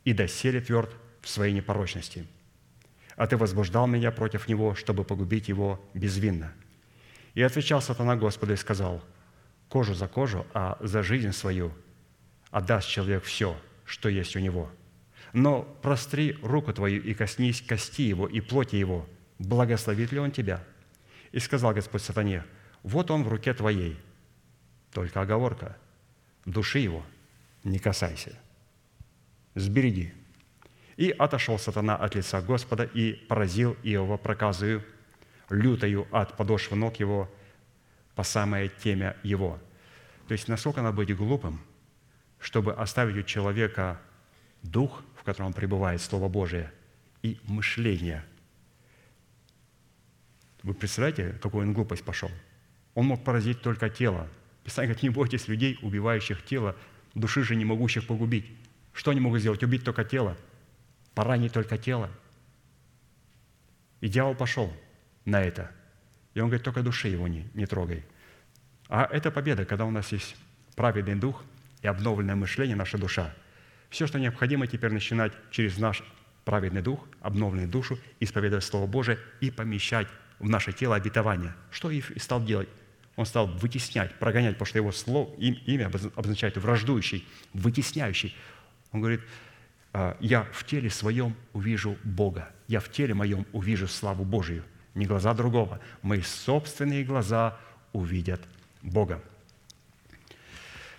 и доселе тверд в своей непорочности. А ты возбуждал меня против него, чтобы погубить его безвинно. И отвечал сатана Господу и сказал, кожу за кожу, а за жизнь свою отдаст человек все, что есть у него. Но простри руку твою и коснись кости его и плоти его, благословит ли он тебя – и сказал Господь сатане, вот он в руке твоей, только оговорка, души его не касайся, сбереги. И отошел сатана от лица Господа и поразил Иова проказую лютою от подошвы ног его по самое темя его». То есть насколько надо быть глупым, чтобы оставить у человека дух, в котором пребывает Слово Божие, и мышление. Вы представляете, какую он глупость пошел? Он мог поразить только тело. Писание говорит, не бойтесь людей, убивающих тело, души же не могущих погубить. Что они могут сделать? Убить только тело, поранить только тело. И дьявол пошел на это. И он говорит, только души его не, не трогай. А это победа, когда у нас есть праведный дух и обновленное мышление, наша душа. Все, что необходимо теперь начинать через наш праведный дух, обновленную душу, исповедовать Слово Божие и помещать в наше тело обетование. Что Ив и стал делать? Он стал вытеснять, прогонять, потому что его слово, имя обозначает враждующий, вытесняющий. Он говорит, «А, я в теле своем увижу Бога, я в теле моем увижу славу Божию, не глаза другого. Мои собственные глаза увидят Бога.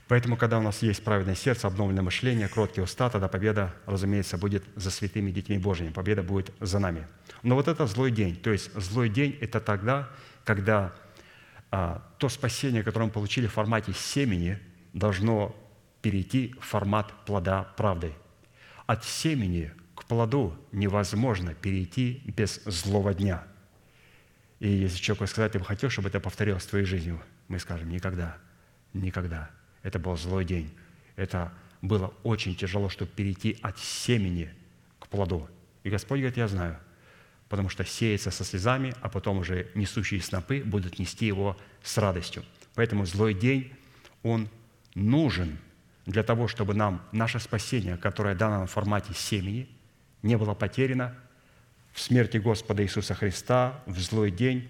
Поэтому, когда у нас есть праведное сердце, обновленное мышление, кроткий уста, тогда победа, разумеется, будет за святыми детьми Божьими. Победа будет за нами. Но вот это злой день. То есть злой день – это тогда, когда а, то спасение, которое мы получили в формате семени, должно перейти в формат плода правды. От семени к плоду невозможно перейти без злого дня. И если человек сказать, ты бы хотел, чтобы это повторилось в твоей жизни, мы скажем, никогда, никогда. Это был злой день. Это было очень тяжело, чтобы перейти от семени к плоду. И Господь говорит, я знаю, потому что сеется со слезами, а потом уже несущие снопы будут нести его с радостью. Поэтому злой день, он нужен для того, чтобы нам наше спасение, которое дано в формате семени, не было потеряно в смерти Господа Иисуса Христа, в злой день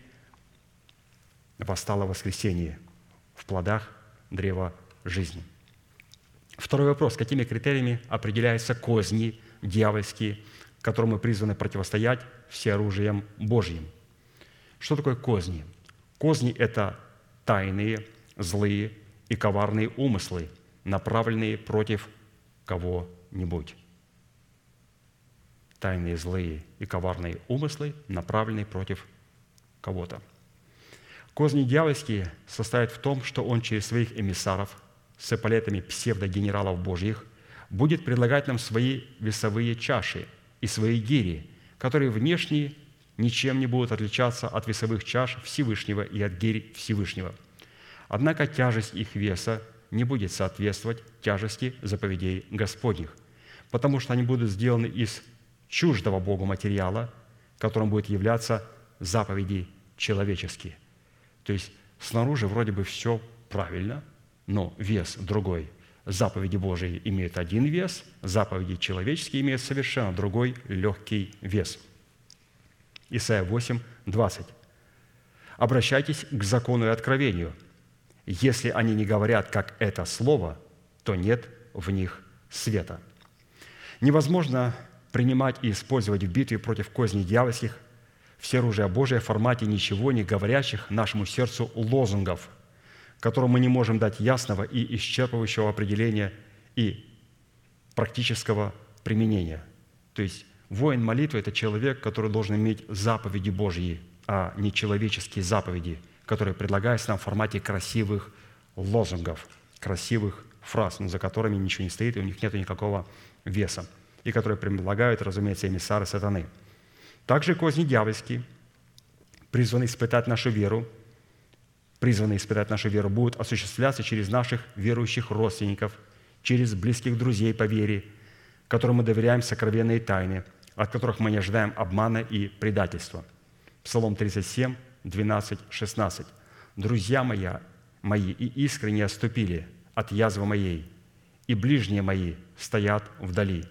восстало воскресение в плодах древа жизни. Второй вопрос. Какими критериями определяются козни дьявольские, которым мы призваны противостоять всеоружием Божьим? Что такое козни? Козни – это тайные, злые и коварные умыслы, направленные против кого-нибудь. Тайные, злые и коварные умыслы, направленные против кого-то. Козни дьявольские состоят в том, что он через своих эмиссаров – с эполетами псевдогенералов Божьих, будет предлагать нам свои весовые чаши и свои гири, которые внешне ничем не будут отличаться от весовых чаш Всевышнего и от гирь Всевышнего. Однако тяжесть их веса не будет соответствовать тяжести заповедей Господних, потому что они будут сделаны из чуждого Богу материала, которым будет являться заповеди человеческие. То есть снаружи вроде бы все правильно – но вес другой. Заповеди Божии имеют один вес, заповеди человеческие имеют совершенно другой легкий вес. Исайя 8, 20. «Обращайтесь к закону и откровению. Если они не говорят, как это слово, то нет в них света». Невозможно принимать и использовать в битве против козней дьявольских все оружие Божие в формате ничего не говорящих нашему сердцу лозунгов – которому мы не можем дать ясного и исчерпывающего определения и практического применения. То есть воин молитвы – это человек, который должен иметь заповеди Божьи, а не человеческие заповеди, которые предлагаются нам в формате красивых лозунгов, красивых фраз, за которыми ничего не стоит, и у них нет никакого веса, и которые предлагают, разумеется, эмиссары сатаны. Также козни дьявольские призваны испытать нашу веру – призванные испытать нашу веру, будут осуществляться через наших верующих родственников, через близких друзей по вере, которым мы доверяем сокровенные тайны, от которых мы не ожидаем обмана и предательства. Псалом 37, 12, 16. «Друзья моя, мои и искренне оступили от язвы моей, и ближние мои стоят вдали.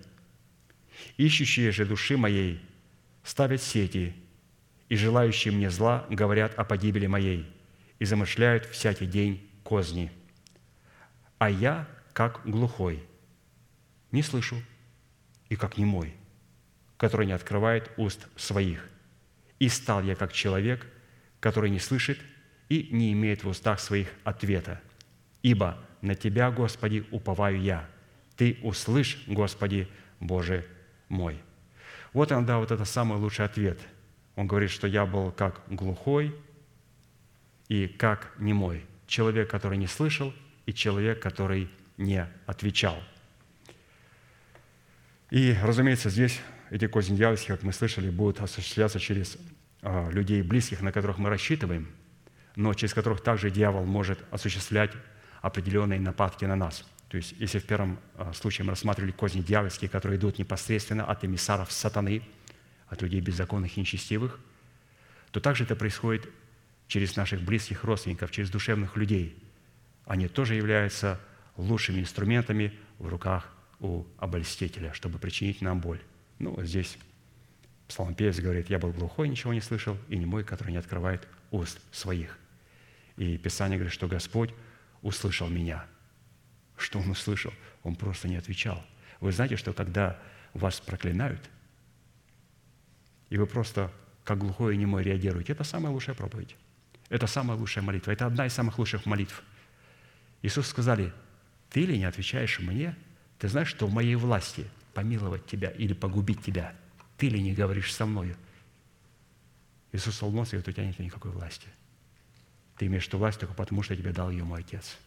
Ищущие же души моей ставят сети, и желающие мне зла говорят о погибели моей – и замышляют всякий день козни. А я, как глухой, не слышу, и как немой, который не открывает уст своих. И стал я, как человек, который не слышит и не имеет в устах своих ответа. Ибо на Тебя, Господи, уповаю я. Ты услышь, Господи, Боже мой». Вот иногда вот это самый лучший ответ. Он говорит, что я был как глухой и как немой. Человек, который не слышал, и человек, который не отвечал. И, разумеется, здесь эти козни дьявольские, как мы слышали, будут осуществляться через а, людей близких, на которых мы рассчитываем, но через которых также дьявол может осуществлять определенные нападки на нас. То есть, если в первом а, случае мы рассматривали козни дьявольские, которые идут непосредственно от эмиссаров сатаны, от людей беззаконных и нечестивых, то также это происходит через наших близких родственников, через душевных людей. Они тоже являются лучшими инструментами в руках у обольстителя, чтобы причинить нам боль. Ну, вот здесь псалмопевец говорит, «Я был глухой, ничего не слышал, и не мой, который не открывает уст своих». И Писание говорит, что Господь услышал меня. Что Он услышал? Он просто не отвечал. Вы знаете, что когда вас проклинают, и вы просто как глухой и немой реагируете, это самая лучшая проповедь. Это самая лучшая молитва. Это одна из самых лучших молитв. Иисус сказали, ты ли не отвечаешь мне? Ты знаешь, что в моей власти помиловать тебя или погубить тебя? Ты ли не говоришь со мною? Иисус улыбнулся и говорит, у тебя нет никакой власти. Ты имеешь эту власть только потому, что тебе дал ее мой Отец.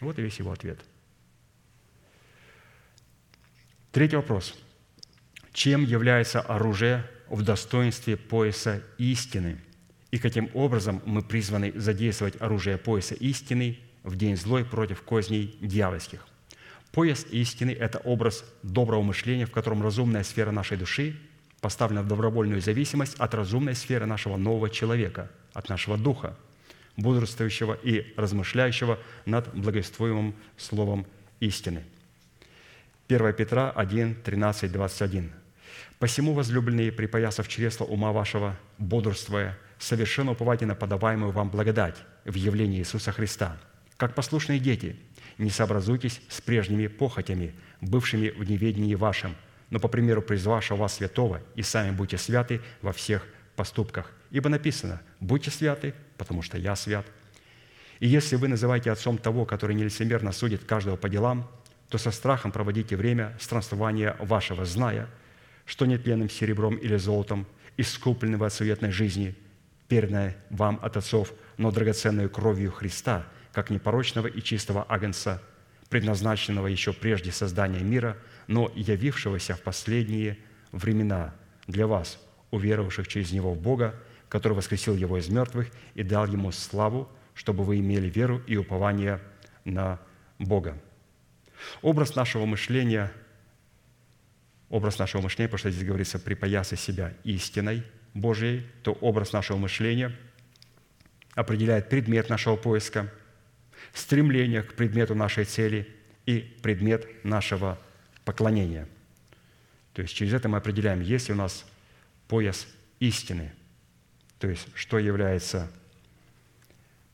Вот и весь его ответ. Третий вопрос. Чем является оружие в достоинстве пояса истины? И каким образом мы призваны задействовать оружие пояса истины в день злой против козней дьявольских? Пояс истины – это образ доброго мышления, в котором разумная сфера нашей души поставлена в добровольную зависимость от разумной сферы нашего нового человека, от нашего духа – бодрствующего и размышляющего над благовествуемым словом истины. 1 Петра 1, 13, 21. «Посему, возлюбленные, припоясав чресла ума вашего, бодрствуя, совершенно уповайте на подаваемую вам благодать в явлении Иисуса Христа. Как послушные дети, не сообразуйтесь с прежними похотями, бывшими в неведении вашем, но по примеру призвавшего вас святого, и сами будьте святы во всех поступках. Ибо написано, будьте святы, потому что я свят. И если вы называете отцом того, который нелицемерно судит каждого по делам, то со страхом проводите время странствования вашего, зная, что нетленным серебром или золотом, искупленного от суетной жизни, перданное вам от отцов, но драгоценную кровью Христа, как непорочного и чистого агнца, предназначенного еще прежде создания мира, но явившегося в последние времена для вас – уверовавших через Него в Бога, который воскресил Его из мертвых и дал Ему славу, чтобы вы имели веру и упование на Бога. Образ нашего мышления, образ нашего мышления, потому что здесь говорится, припоясай себя истиной Божьей, то образ нашего мышления определяет предмет нашего поиска, стремление к предмету нашей цели и предмет нашего поклонения. То есть через это мы определяем, есть ли у нас пояс истины, то есть что является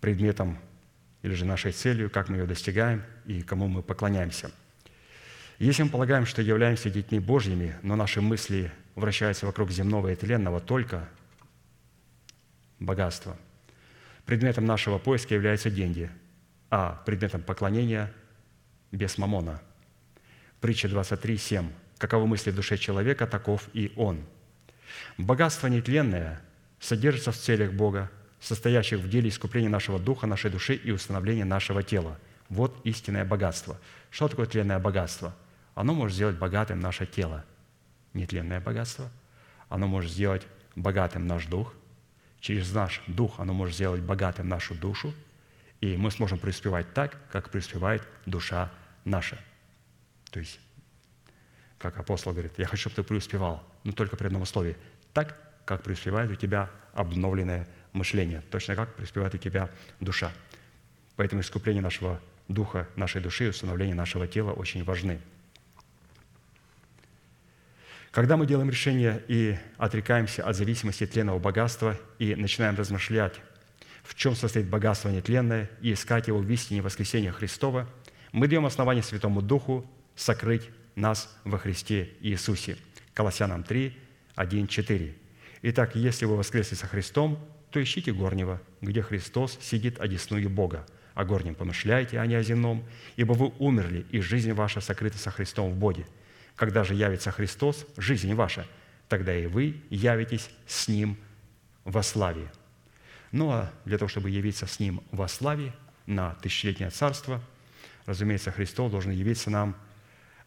предметом или же нашей целью, как мы ее достигаем и кому мы поклоняемся. Если мы полагаем, что являемся детьми Божьими, но наши мысли вращаются вокруг земного и тленного только богатства, предметом нашего поиска являются деньги, а предметом поклонения – без мамона. Притча 23, 7. «Каковы мысли в душе человека, таков и он». Богатство нетленное содержится в целях Бога, состоящих в деле искупления нашего духа, нашей души и установления нашего тела. Вот истинное богатство. Что такое тленное богатство? Оно может сделать богатым наше тело. Нетленное богатство. Оно может сделать богатым наш дух. Через наш дух оно может сделать богатым нашу душу. И мы сможем преуспевать так, как преуспевает душа наша. То есть как апостол говорит, я хочу, чтобы ты преуспевал, но только при одном условии. Так, как преуспевает у тебя обновленное мышление, точно как преуспевает у тебя душа. Поэтому искупление нашего духа, нашей души и установление нашего тела очень важны. Когда мы делаем решение и отрекаемся от зависимости тленного богатства и начинаем размышлять, в чем состоит богатство нетленное, и искать его в истине воскресения Христова, мы даем основание Святому Духу сокрыть нас во Христе Иисусе. Колоссянам 3, 1, 4. Итак, если вы воскресли со Христом, то ищите горнего, где Христос сидит одесную Бога. О горнем помышляйте, а не о земном, ибо вы умерли, и жизнь ваша сокрыта со Христом в Боге. Когда же явится Христос, жизнь ваша, тогда и вы явитесь с Ним во славе». Ну а для того, чтобы явиться с Ним во славе на тысячелетнее царство, разумеется, Христос должен явиться нам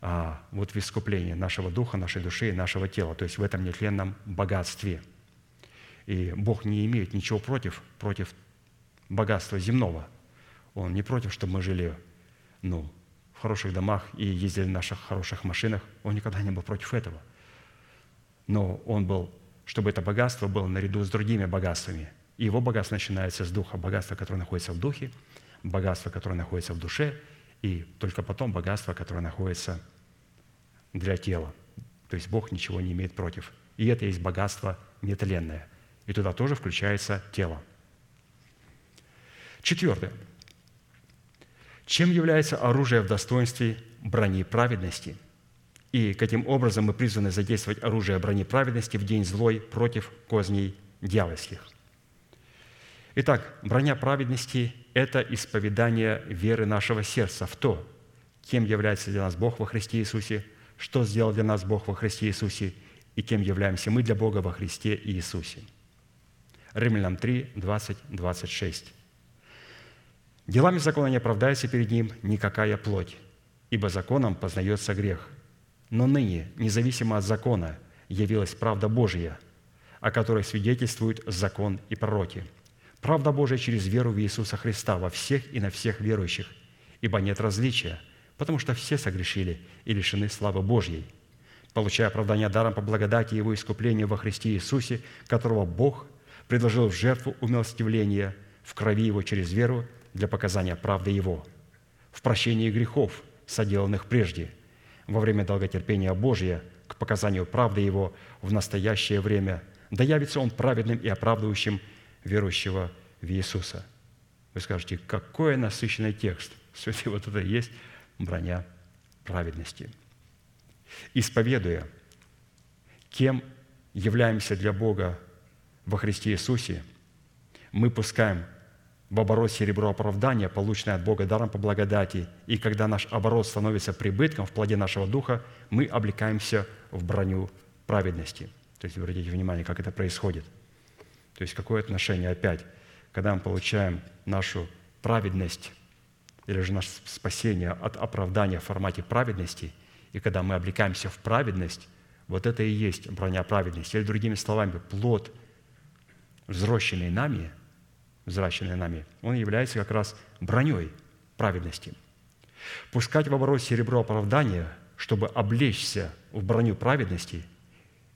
а, вот в искуплении нашего духа, нашей души и нашего тела, то есть в этом нетленном богатстве. И Бог не имеет ничего против, против богатства земного. Он не против, чтобы мы жили ну, в хороших домах и ездили в наших хороших машинах. Он никогда не был против этого. Но он был, чтобы это богатство было наряду с другими богатствами. И его богатство начинается с духа. Богатство, которое находится в духе, богатство, которое находится в душе, и только потом богатство, которое находится для тела. То есть Бог ничего не имеет против. И это есть богатство нетленное. И туда тоже включается тело. Четвертое. Чем является оружие в достоинстве брони праведности? И каким образом мы призваны задействовать оружие брони праведности в день злой против козней дьявольских? Итак, броня праведности – это исповедание веры нашего сердца в то, кем является для нас Бог во Христе Иисусе, что сделал для нас Бог во Христе Иисусе и кем являемся мы для Бога во Христе Иисусе. Римлянам 3, 20, 26. Делами закона не оправдается перед ним никакая плоть, ибо законом познается грех. Но ныне, независимо от закона, явилась правда Божья, о которой свидетельствуют закон и пророки. Правда Божия через веру в Иисуса Христа во всех и на всех верующих, ибо нет различия, потому что все согрешили и лишены славы Божьей, получая оправдание даром по благодати Его искупления во Христе Иисусе, которого Бог предложил в жертву умилостивления в крови Его через веру для показания правды Его, в прощении грехов, соделанных прежде, во время долготерпения Божия к показанию правды Его в настоящее время, да явится Он праведным и оправдывающим верующего в Иисуса. Вы скажете, какой насыщенный текст. Все вот это и есть броня праведности. Исповедуя, кем являемся для Бога во Христе Иисусе, мы пускаем в оборот серебро оправдания, полученное от Бога даром по благодати. И когда наш оборот становится прибытком в плоде нашего духа, мы облекаемся в броню праведности. То есть обратите внимание, как это происходит. То есть какое отношение опять, когда мы получаем нашу праведность или же наше спасение от оправдания в формате праведности, и когда мы облекаемся в праведность, вот это и есть броня праведности. Или другими словами, плод, взрощенный нами – взращенный нами, он является как раз броней праведности. Пускать в оборот серебро оправдания, чтобы облечься в броню праведности,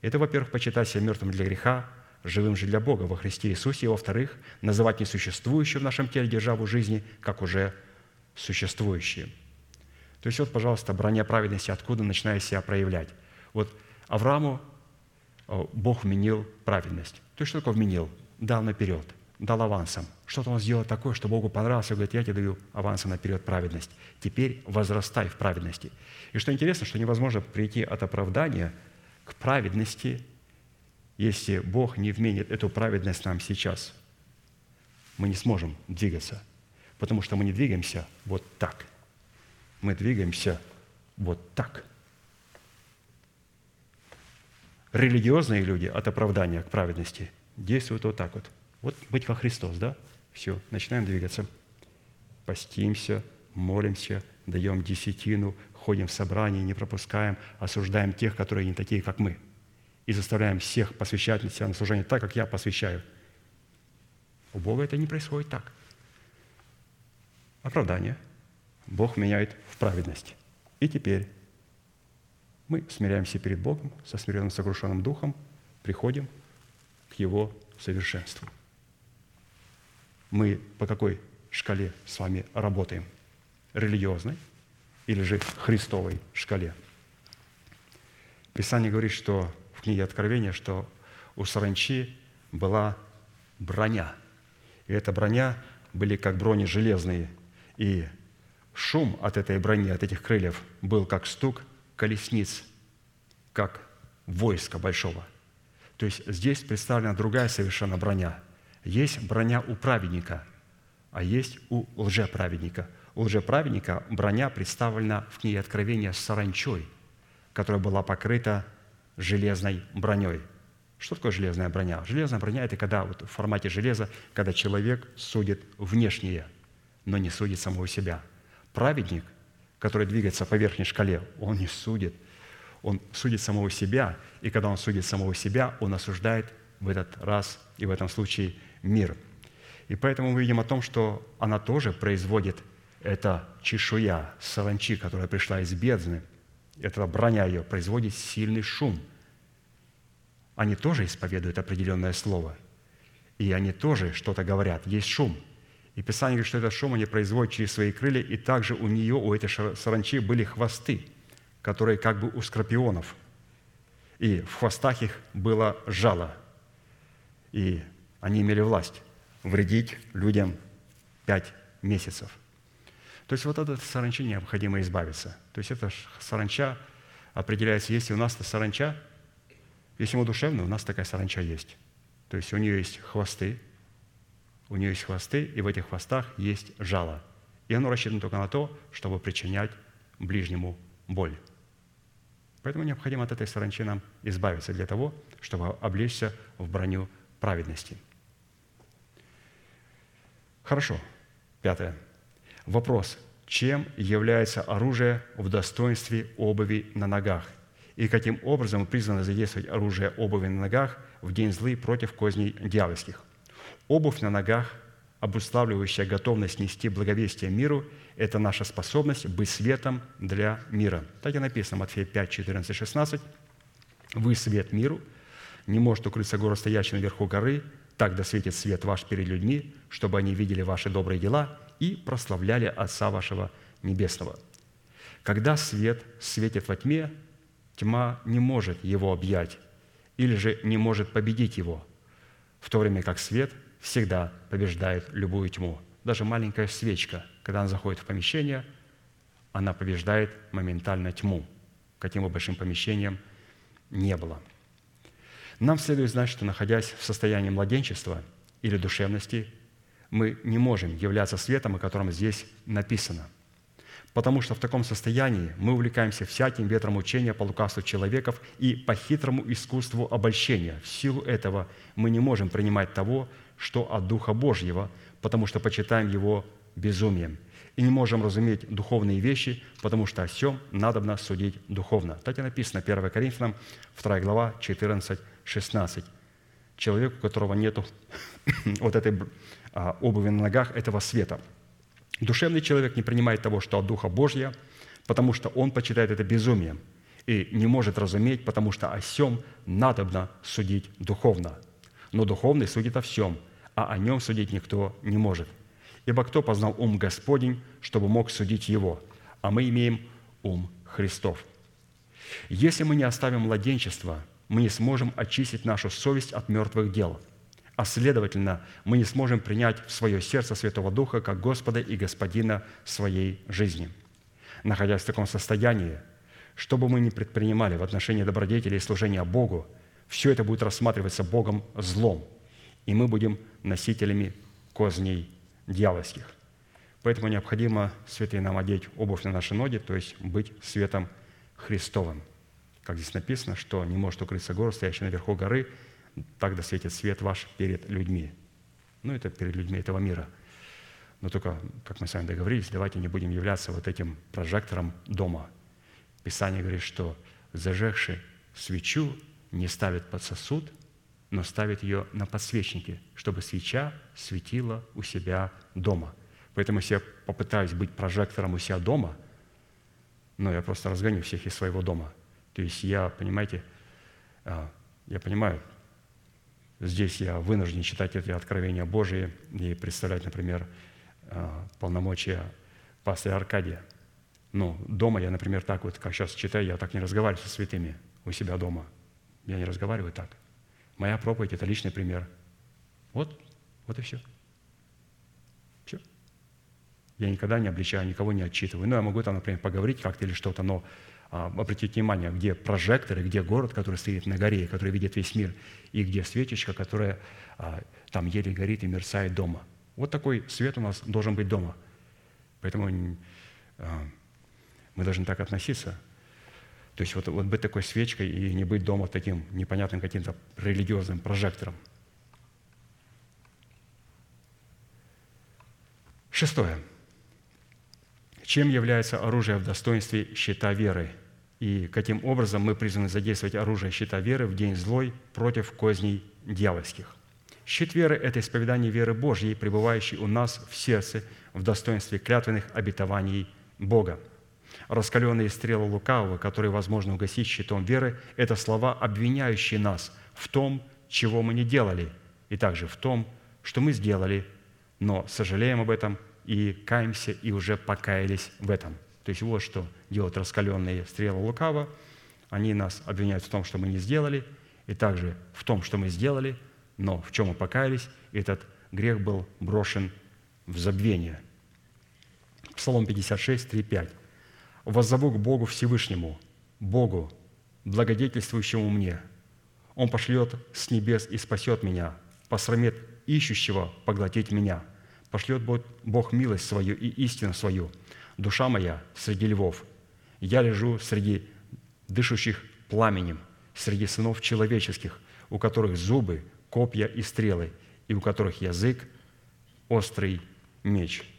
это, во-первых, почитать себя мертвым для греха, живым же для Бога во Христе Иисусе, и, во-вторых, называть несуществующее в нашем теле державу жизни, как уже существующее. То есть вот, пожалуйста, броня праведности откуда начинает себя проявлять. Вот Аврааму Бог вменил праведность. То есть что такое вменил? Дал наперед – дал авансом. Что-то он сделал такое, что Богу понравилось, и говорит, я тебе даю авансом наперед праведность. Теперь возрастай в праведности. И что интересно, что невозможно прийти от оправдания к праведности, если Бог не вменит эту праведность нам сейчас. Мы не сможем двигаться, потому что мы не двигаемся вот так. Мы двигаемся вот так. Религиозные люди от оправдания к праведности действуют вот так вот – вот быть во Христос, да? Все, начинаем двигаться. Постимся, молимся, даем десятину, ходим в собрание, не пропускаем, осуждаем тех, которые не такие, как мы. И заставляем всех посвящать себя на служение так, как я посвящаю. У Бога это не происходит так. Оправдание. Бог меняет в праведность. И теперь мы смиряемся перед Богом со смиренным сокрушенным духом, приходим Его совершенству мы по какой шкале с вами работаем? Религиозной или же Христовой шкале? Писание говорит, что в книге Откровения, что у саранчи была броня. И эта броня были как брони железные. И шум от этой брони, от этих крыльев был как стук колесниц, как войска большого. То есть здесь представлена другая совершенно броня – есть броня у праведника, а есть у лжеправедника. У лжеправедника броня представлена в книге Откровения с саранчой, которая была покрыта железной броней. Что такое железная броня? Железная броня – это когда вот в формате железа, когда человек судит внешнее, но не судит самого себя. Праведник, который двигается по верхней шкале, он не судит, он судит самого себя, и когда он судит самого себя, он осуждает в этот раз и в этом случае мир. И поэтому мы видим о том, что она тоже производит это чешуя, саранчи, которая пришла из бездны, эта броня ее производит сильный шум. Они тоже исповедуют определенное слово. И они тоже что-то говорят. Есть шум. И Писание говорит, что этот шум они производят через свои крылья, и также у нее, у этой саранчи были хвосты, которые как бы у скорпионов. И в хвостах их было жало. И они имели власть вредить людям пять месяцев – то есть вот от этой саранчи необходимо избавиться. То есть эта саранча определяется, если у нас саранча, если мы душевные, у нас такая саранча есть. То есть у нее есть хвосты, у нее есть хвосты, и в этих хвостах есть жало. И оно рассчитано только на то, чтобы причинять ближнему боль. Поэтому необходимо от этой саранчи нам избавиться для того, чтобы облечься в броню праведности. Хорошо. Пятое. Вопрос. Чем является оружие в достоинстве обуви на ногах? И каким образом призвано задействовать оружие обуви на ногах в день злы против козней дьявольских? Обувь на ногах, обуславливающая готовность нести благовестие миру, это наша способность быть светом для мира. Так и написано, Матфея 5, 14, 16. «Вы свет миру, не может укрыться город, стоящий наверху горы, так да светит свет ваш перед людьми, чтобы они видели ваши добрые дела и прославляли Отца вашего Небесного. Когда свет светит во тьме, тьма не может его объять или же не может победить его, в то время как свет всегда побеждает любую тьму. Даже маленькая свечка, когда она заходит в помещение, она побеждает моментально тьму, каким бы большим помещением не было. Нам следует знать, что находясь в состоянии младенчества или душевности, мы не можем являться светом, о котором здесь написано. Потому что в таком состоянии мы увлекаемся всяким ветром учения по лукавству человеков и по хитрому искусству обольщения. В силу этого мы не можем принимать того, что от Духа Божьего, потому что почитаем его безумием. И не можем разуметь духовные вещи, потому что о всем надобно судить духовно. Так и написано 1 Коринфянам, 2 глава, 14, 16. Человек, у которого нет вот этой а, обуви на ногах этого света. Душевный человек не принимает того, что от Духа Божья, потому что он почитает это безумием и не может разуметь, потому что о всем надобно судить духовно. Но духовный судит о всем, а о нем судить никто не может. Ибо кто познал ум Господень, чтобы мог судить его? А мы имеем ум Христов. Если мы не оставим младенчество, мы не сможем очистить нашу совесть от мертвых дел – а следовательно, мы не сможем принять в свое сердце Святого Духа как Господа и Господина своей жизни. Находясь в таком состоянии, что бы мы ни предпринимали в отношении добродетели и служения Богу, все это будет рассматриваться Богом злом, и мы будем носителями козней дьявольских. Поэтому необходимо, святые, нам одеть обувь на наши ноги, то есть быть светом Христовым. Как здесь написано, что не может укрыться город, стоящий наверху горы – так да светит свет ваш перед людьми. Ну, это перед людьми этого мира. Но только, как мы с вами договорились, давайте не будем являться вот этим прожектором дома. Писание говорит, что зажегший свечу не ставит под сосуд, но ставит ее на подсвечнике, чтобы свеча светила у себя дома. Поэтому если я попытаюсь быть прожектором у себя дома, но я просто разгоню всех из своего дома. То есть я, понимаете, а, я понимаю, Здесь я вынужден читать эти откровения Божии и представлять, например, э, полномочия пастыря Аркадия. Ну, дома я, например, так вот, как сейчас читаю, я так не разговариваю со святыми у себя дома. Я не разговариваю так. Моя проповедь – это личный пример. Вот, вот и все. Все. Я никогда не обличаю, никого не отчитываю. Ну, я могу там, например, поговорить как-то или что-то, но а, обратите внимание, где прожекторы, где город, который стоит на горе, который видит весь мир, и где свечечка, которая а, там еле горит и мерцает дома. Вот такой свет у нас должен быть дома. Поэтому а, мы должны так относиться. То есть вот, вот быть такой свечкой и не быть дома таким непонятным каким-то религиозным прожектором. Шестое. Чем является оружие в достоинстве щита веры? И каким образом мы призваны задействовать оружие щита веры в день злой против козней дьявольских? Щит веры – это исповедание веры Божьей, пребывающей у нас в сердце в достоинстве клятвенных обетований Бога. Раскаленные стрелы лукавого, которые возможно угасить щитом веры, это слова, обвиняющие нас в том, чего мы не делали, и также в том, что мы сделали, но сожалеем об этом и каемся, и уже покаялись в этом. То есть вот что делают раскаленные стрелы лукава. Они нас обвиняют в том, что мы не сделали, и также в том, что мы сделали, но в чем мы покаялись, этот грех был брошен в забвение. Псалом 56, 3, 5. «Воззову к Богу Всевышнему, Богу, благодетельствующему мне. Он пошлет с небес и спасет меня, посрамит ищущего поглотить меня. Пошлет Бог милость свою и истину свою. Душа моя среди львов. Я лежу среди дышащих пламенем, среди сынов человеческих, у которых зубы, копья и стрелы, и у которых язык – острый меч».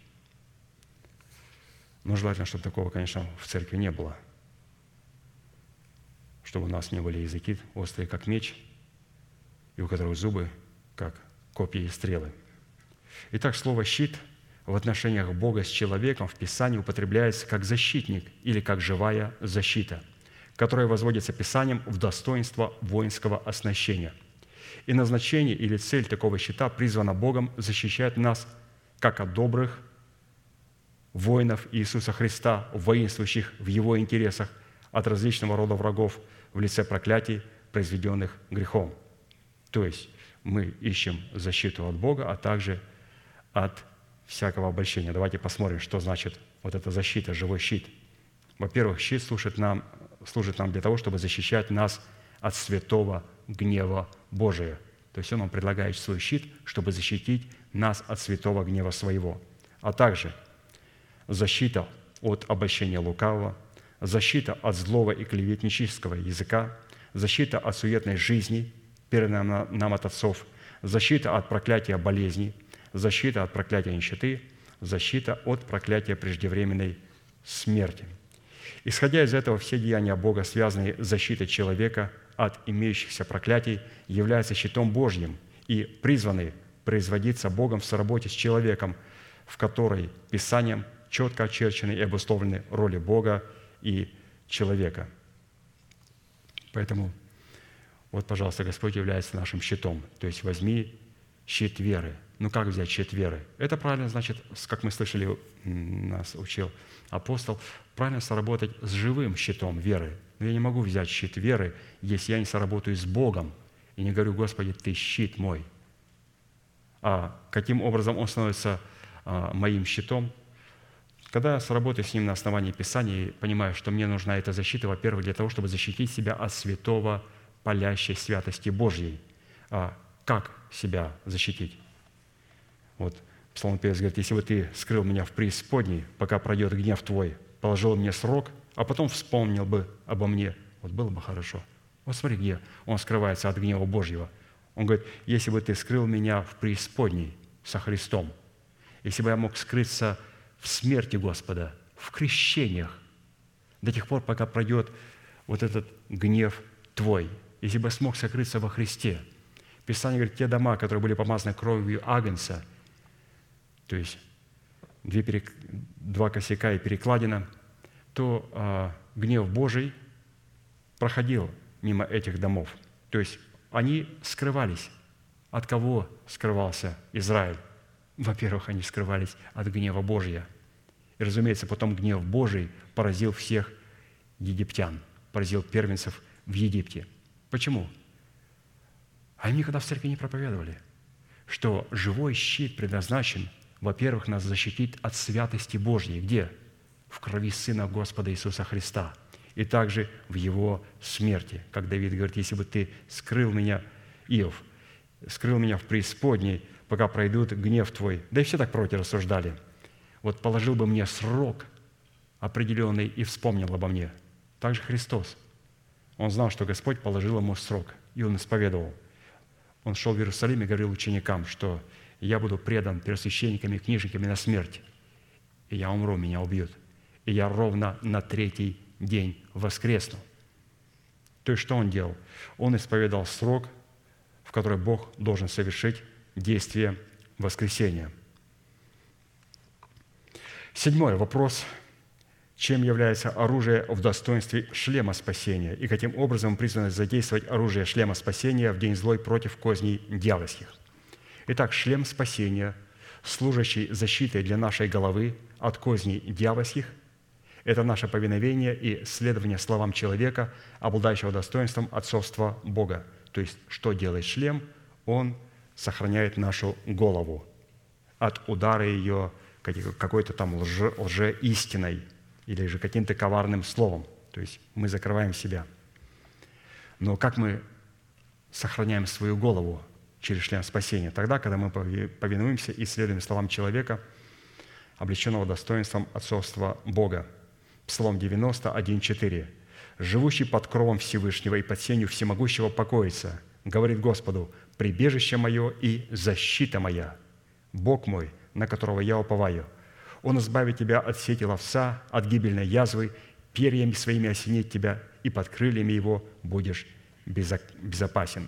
Но желательно, чтобы такого, конечно, в церкви не было. Чтобы у нас не были языки острые, как меч, и у которых зубы, как копья и стрелы. Итак, слово «щит» в отношениях Бога с человеком в Писании употребляется как защитник или как живая защита, которая возводится Писанием в достоинство воинского оснащения. И назначение или цель такого щита призвана Богом защищать нас как от добрых, воинов Иисуса Христа, воинствующих в Его интересах от различного рода врагов в лице проклятий, произведенных грехом. То есть мы ищем защиту от Бога, а также от всякого обольщения. Давайте посмотрим, что значит вот эта защита, живой щит. Во-первых, щит служит нам, служит нам для того, чтобы защищать нас от святого гнева Божия. То есть Он нам предлагает свой щит, чтобы защитить нас от святого гнева своего. А также – защита от обольщения лукавого, защита от злого и клеветнического языка, защита от суетной жизни, переданной нам от отцов, защита от проклятия болезни, защита от проклятия нищеты, защита от проклятия преждевременной смерти. Исходя из этого, все деяния Бога, связанные с защитой человека от имеющихся проклятий, являются щитом Божьим и призваны производиться Богом в соработе с человеком, в которой Писанием четко очерчены и обусловлены роли Бога и человека. Поэтому вот, пожалуйста, Господь является нашим щитом. То есть возьми щит веры. Ну как взять щит веры? Это правильно значит, как мы слышали, нас учил апостол, правильно сработать с живым щитом веры. Но я не могу взять щит веры, если я не сработаю с Богом и не говорю, Господи, Ты щит мой. А каким образом Он становится а, моим щитом? Когда я сработаю с ним на основании Писания понимаю, что мне нужна эта защита, во-первых, для того, чтобы защитить себя от святого палящей святости Божьей. А как себя защитить? Вот Псалмопевец говорит, если бы ты скрыл меня в преисподней, пока пройдет гнев твой, положил мне срок, а потом вспомнил бы обо мне, вот было бы хорошо. Вот смотри, где он скрывается от гнева Божьего. Он говорит, если бы ты скрыл меня в преисподней со Христом, если бы я мог скрыться в смерти Господа, в крещениях, до тех пор, пока пройдет вот этот гнев Твой, если бы смог сокрыться во Христе. Писание говорит, те дома, которые были помазаны кровью Агнца, то есть две перек... два косяка и перекладина, то а, гнев Божий проходил мимо этих домов. То есть они скрывались. От кого скрывался Израиль? Во-первых, они скрывались от гнева Божия – и, разумеется, потом гнев Божий поразил всех египтян, поразил первенцев в Египте. Почему? Они никогда в церкви не проповедовали, что живой щит предназначен, во-первых, нас защитить от святости Божьей. Где? В крови Сына Господа Иисуса Христа. И также в Его смерти. Как Давид говорит, если бы ты скрыл меня, Иов, скрыл меня в преисподней, пока пройдут гнев твой. Да и все так против рассуждали – вот положил бы мне срок определенный и вспомнил обо мне. Также Христос. Он знал, что Господь положил ему срок, и он исповедовал. Он шел в Иерусалим и говорил ученикам, что я буду предан первосвященниками и книжниками на смерть, и я умру, меня убьют, и я ровно на третий день воскресну. То есть что он делал? Он исповедал срок, в который Бог должен совершить действие воскресения. Седьмой вопрос. Чем является оружие в достоинстве шлема спасения и каким образом призвано задействовать оружие шлема спасения в день злой против козней дьявольских? Итак, шлем спасения, служащий защитой для нашей головы от козней дьявольских – это наше повиновение и следование словам человека, обладающего достоинством отцовства Бога. То есть, что делает шлем? Он сохраняет нашу голову от удара ее какой-то там лже, лжеистиной или же каким-то коварным словом. То есть мы закрываем себя. Но как мы сохраняем свою голову через шлем спасения? Тогда, когда мы повинуемся и следуем словам человека, облеченного достоинством отцовства Бога. Псалом 91, 4. «Живущий под кровом Всевышнего и под сенью всемогущего покоится, говорит Господу, прибежище мое и защита моя, Бог мой, на которого я уповаю. Он избавит тебя от сети ловца, от гибельной язвы, перьями своими осенит тебя, и под крыльями его будешь безопасен».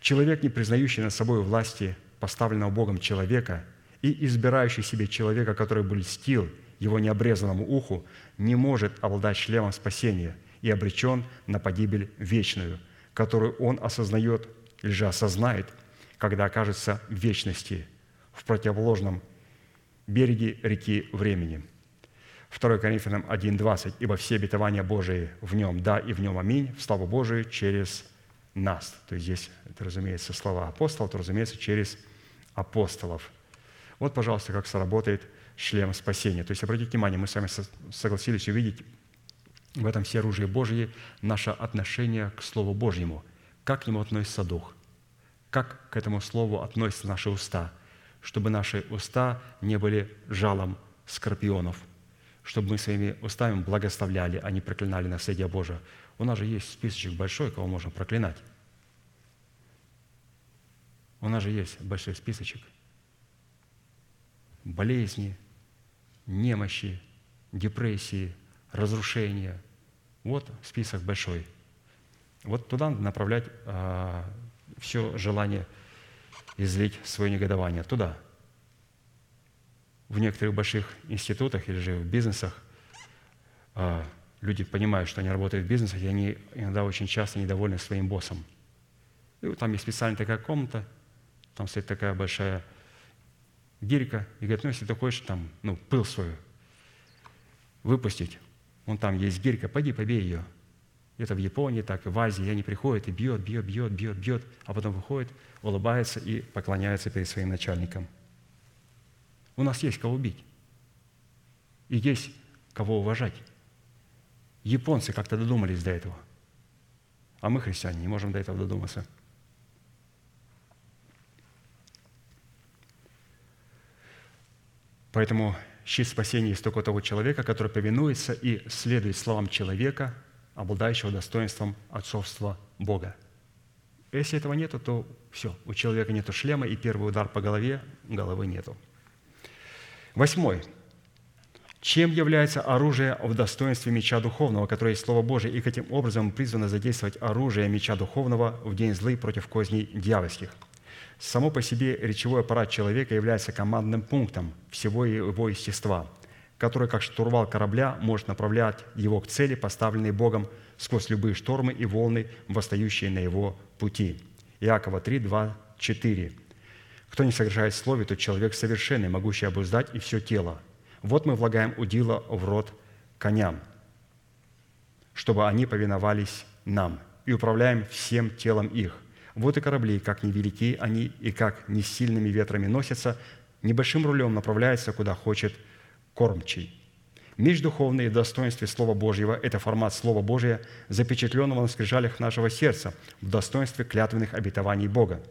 Человек, не признающий над собой власти поставленного Богом человека и избирающий себе человека, который бы льстил его необрезанному уху, не может обладать шлемом спасения и обречен на погибель вечную, которую он осознает или же осознает, когда окажется в вечности, в противоположном береге реки времени. 2 Коринфянам 1.20. «Ибо все обетования Божии в нем, да, и в нем аминь, в славу Божию через нас». То есть здесь, это, разумеется, слова апостолов, то, разумеется, через апостолов. Вот, пожалуйста, как сработает – шлем спасения. То есть, обратите внимание, мы с вами согласились увидеть в этом все оружие Божье наше отношение к Слову Божьему. Как к нему относится Дух? Как к этому Слову относятся наши уста? Чтобы наши уста не были жалом скорпионов, чтобы мы своими устами благословляли, а не проклинали наследие Божие. У нас же есть списочек большой, кого можно проклинать. У нас же есть большой списочек. Болезни, немощи, депрессии, разрушения. Вот список большой. Вот туда направлять а, все желание излить свое негодование. Туда. В некоторых больших институтах или же в бизнесах а, люди понимают, что они работают в бизнесе, и они иногда очень часто недовольны своим боссом. И вот там есть специальная такая комната, там стоит такая большая гирька и говорит, ну, если ты хочешь там, ну, пыл свою выпустить, вон там есть гирька, пойди побей ее. Это в Японии, так и в Азии. И они приходят и бьет, бьет, бьет, бьет, бьет, а потом выходит, улыбается и поклоняется перед своим начальником. У нас есть кого убить. И есть кого уважать. Японцы как-то додумались до этого. А мы, христиане, не можем до этого додуматься – Поэтому щит спасения есть только того человека, который повинуется и следует словам человека, обладающего достоинством отцовства Бога. Если этого нету, то все, у человека нету шлема, и первый удар по голове, головы нету. Восьмой. Чем является оружие в достоинстве меча духовного, которое есть Слово Божие, и каким образом призвано задействовать оружие меча духовного в день злы против козней дьявольских – Само по себе речевой аппарат человека является командным пунктом всего его естества, который, как штурвал корабля, может направлять его к цели, поставленной Богом сквозь любые штормы и волны, восстающие на его пути. Иакова 3, 2, 4. «Кто не согрешает в слове, тот человек совершенный, могущий обуздать и все тело. Вот мы влагаем удила в рот коням, чтобы они повиновались нам, и управляем всем телом их – вот и корабли, как невелики они и как не сильными ветрами носятся, небольшим рулем направляется, куда хочет кормчий. Меч духовный в достоинстве Слова Божьего – это формат Слова Божия, запечатленного на скрижалях нашего сердца в достоинстве клятвенных обетований Бога.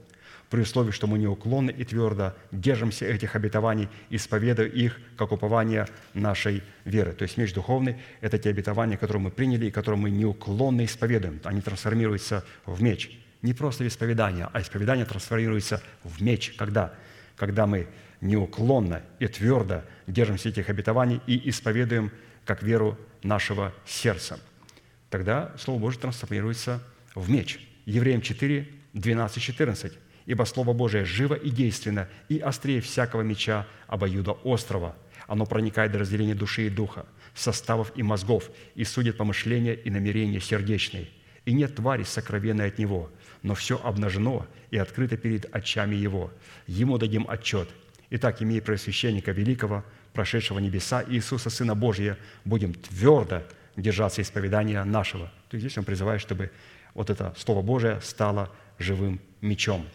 при условии, что мы неуклонно и твердо держимся этих обетований, исповедуя их как упование нашей веры. То есть меч духовный – это те обетования, которые мы приняли и которые мы неуклонно исповедуем. Они трансформируются в меч. Не просто исповедание, а исповедание трансформируется в меч. Когда? Когда мы неуклонно и твердо держимся этих обетований и исповедуем как веру нашего сердца. Тогда Слово Божье трансформируется в меч. Евреям 4, 12, 14. «Ибо Слово Божие живо и действенно, и острее всякого меча обоюда острова. Оно проникает до разделения души и духа, составов и мозгов, и судит помышления и намерения сердечные. И нет твари сокровенной от Него, но все обнажено и открыто перед очами Его. Ему дадим отчет. Итак, имея просвященника великого, прошедшего небеса Иисуса, Сына Божия, будем твердо держаться исповедания нашего». То есть здесь он призывает, чтобы вот это Слово Божие стало живым мечом.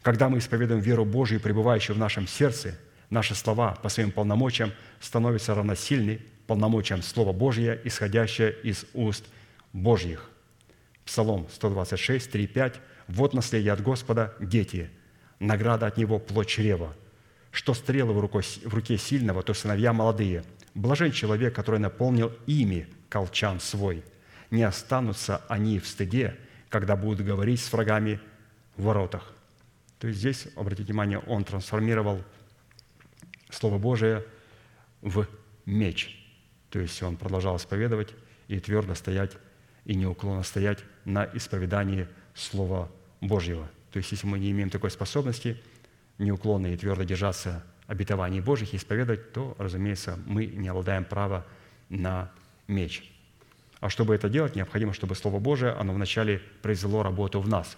Когда мы исповедуем веру Божию, пребывающую в нашем сердце, наши слова по своим полномочиям становятся равносильны полномочиям Слова Божия, исходящее из уст Божьих. Псалом 126, 3, 5. «Вот наследие от Господа – дети, награда от Него – плоть чрева. Что стрелы в руке сильного, то сыновья молодые. Блажен человек, который наполнил ими колчан свой. Не останутся они в стыде, когда будут говорить с врагами в воротах». То есть здесь, обратите внимание, он трансформировал Слово Божие в меч. То есть он продолжал исповедовать и твердо стоять, и неуклонно стоять на исповедании Слова Божьего. То есть если мы не имеем такой способности неуклонно и твердо держаться обетований Божьих и исповедовать, то, разумеется, мы не обладаем права на меч. А чтобы это делать, необходимо, чтобы Слово Божие, оно вначале произвело работу в нас.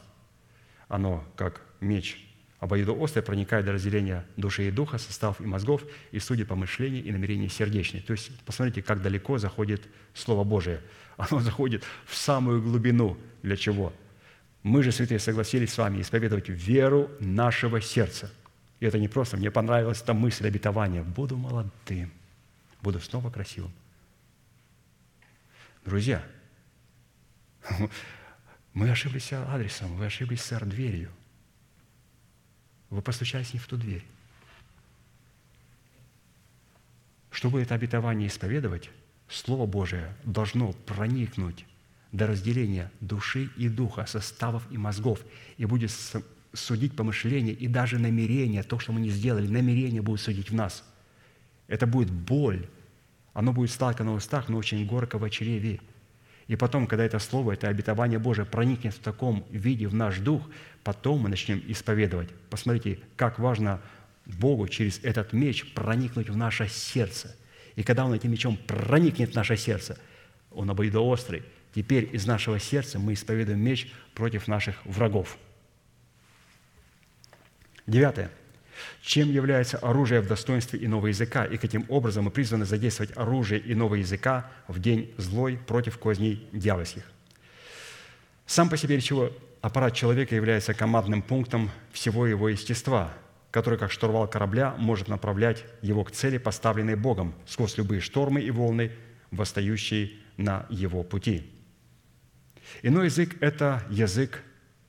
Оно, как меч обоюдоострый, проникает до разделения души и духа, составов и мозгов, и судит помышлений и намерений сердечных. То есть посмотрите, как далеко заходит Слово Божие. Оно заходит в самую глубину. Для чего? Мы же, святые, согласились с вами исповедовать веру нашего сердца. И это не просто, мне понравилась эта мысль обетования. Буду молодым, буду снова красивым. Друзья, мы ошиблись адресом, вы ошиблись, сэр, дверью. Вы постучались не в ту дверь. Чтобы это обетование исповедовать, Слово Божие должно проникнуть до разделения души и духа, составов и мозгов, и будет судить помышления и даже намерения, то, что мы не сделали, намерения будут судить в нас. Это будет боль. Оно будет сладко на устах, но очень горько в чреве. И потом, когда это слово, это обетование Божие проникнет в таком виде в наш дух, потом мы начнем исповедовать. Посмотрите, как важно Богу через этот меч проникнуть в наше сердце. И когда Он этим мечом проникнет в наше сердце, он обоюдоострый, теперь из нашего сердца мы исповедуем меч против наших врагов. Девятое – чем является оружие в достоинстве иного языка, и каким образом мы призваны задействовать оружие иного языка в день злой против козней дьявольских. Сам по себе речевой аппарат человека является командным пунктом всего его естества, который, как штурвал корабля, может направлять его к цели, поставленной Богом, сквозь любые штормы и волны, восстающие на его пути. Иной язык – это язык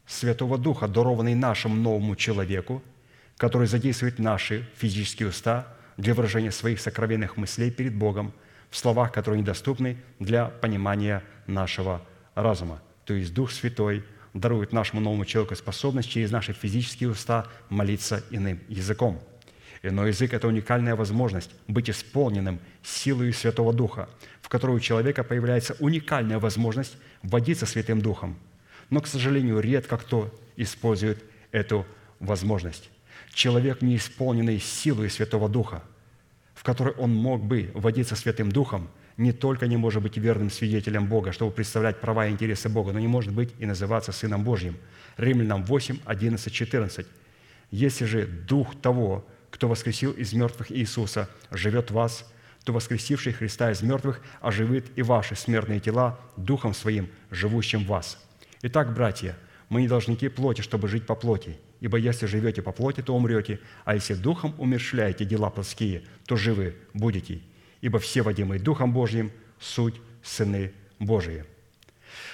Святого Духа, дарованный нашему новому человеку – который задействует наши физические уста для выражения своих сокровенных мыслей перед Богом в словах, которые недоступны для понимания нашего разума. То есть Дух Святой дарует нашему новому человеку способность через наши физические уста молиться иным языком. Иной язык – это уникальная возможность быть исполненным силой Святого Духа, в которой у человека появляется уникальная возможность водиться Святым Духом. Но, к сожалению, редко кто использует эту возможность человек, не исполненный силой Святого Духа, в которой он мог бы водиться Святым Духом, не только не может быть верным свидетелем Бога, чтобы представлять права и интересы Бога, но не может быть и называться Сыном Божьим. Римлянам 8, 11, 14. «Если же Дух того, кто воскресил из мертвых Иисуса, живет в вас, то воскресивший Христа из мертвых оживит и ваши смертные тела Духом Своим, живущим в вас». Итак, братья, мы не должники плоти, чтобы жить по плоти – Ибо если живете по плоти, то умрете, а если духом умершляете дела плотские, то живы будете. Ибо все, водимые Духом Божьим, суть сыны Божии».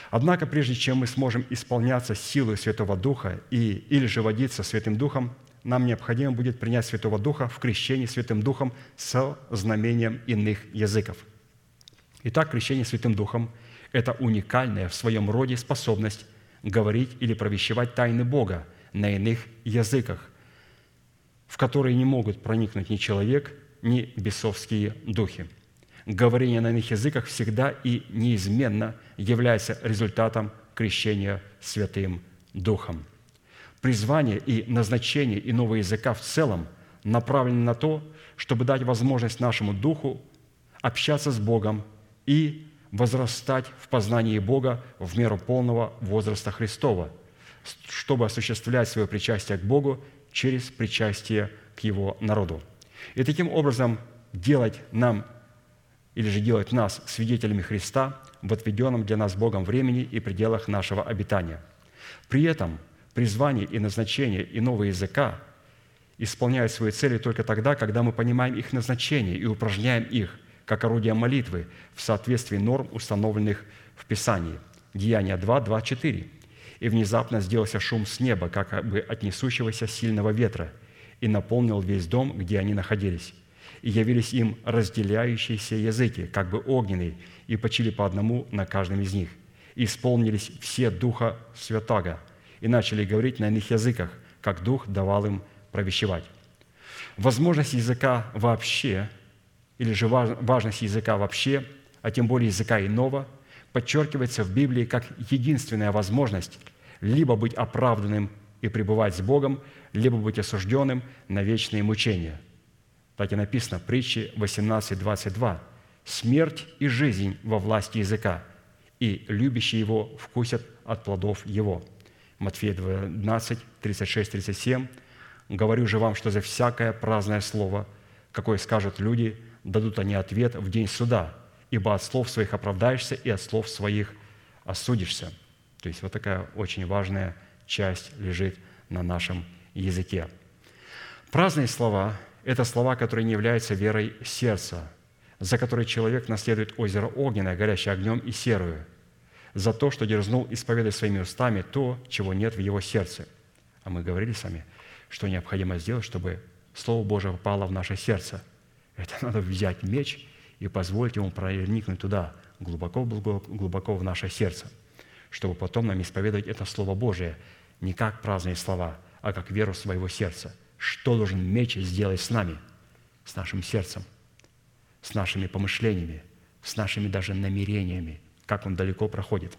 Однако, прежде чем мы сможем исполняться силой Святого Духа и, или же водиться Святым Духом, нам необходимо будет принять Святого Духа в крещении Святым Духом со знамением иных языков. Итак, крещение Святым Духом – это уникальная в своем роде способность говорить или провещевать тайны Бога на иных языках, в которые не могут проникнуть ни человек, ни бесовские духи. Говорение на иных языках всегда и неизменно является результатом крещения Святым Духом. Призвание и назначение иного языка в целом направлены на то, чтобы дать возможность нашему духу общаться с Богом и возрастать в познании Бога в меру полного возраста Христова, чтобы осуществлять свое причастие к Богу через причастие к Его народу. И таким образом делать нам или же делать нас свидетелями Христа в отведенном для нас Богом времени и пределах нашего обитания. При этом призвание и назначение иного языка исполняют свои цели только тогда, когда мы понимаем их назначение и упражняем их – как орудие молитвы в соответствии норм, установленных в Писании. Деяния 2, 2, 4. «И внезапно сделался шум с неба, как бы от несущегося сильного ветра, и наполнил весь дом, где они находились. И явились им разделяющиеся языки, как бы огненные, и почили по одному на каждом из них. И исполнились все Духа Святаго, и начали говорить на иных языках, как Дух давал им провещевать». Возможность языка вообще – или же важность языка вообще, а тем более языка иного, подчеркивается в Библии как единственная возможность либо быть оправданным и пребывать с Богом, либо быть осужденным на вечные мучения. Так и написано в притче 18.22. «Смерть и жизнь во власти языка, и любящие его вкусят от плодов его». Матфея 12, 36, 37. «Говорю же вам, что за всякое праздное слово, какое скажут люди, дадут они ответ в день суда, ибо от слов своих оправдаешься и от слов своих осудишься». То есть вот такая очень важная часть лежит на нашем языке. Праздные слова – это слова, которые не являются верой сердца, за которые человек наследует озеро огненное, горящее огнем и серую, за то, что дерзнул исповедать своими устами то, чего нет в его сердце. А мы говорили с вами, что необходимо сделать, чтобы Слово Божие попало в наше сердце – это надо взять меч и позволить ему проникнуть туда, глубоко, глубоко в наше сердце, чтобы потом нам исповедовать это Слово Божие не как праздные слова, а как веру своего сердца. Что должен меч сделать с нами, с нашим сердцем, с нашими помышлениями, с нашими даже намерениями, как он далеко проходит.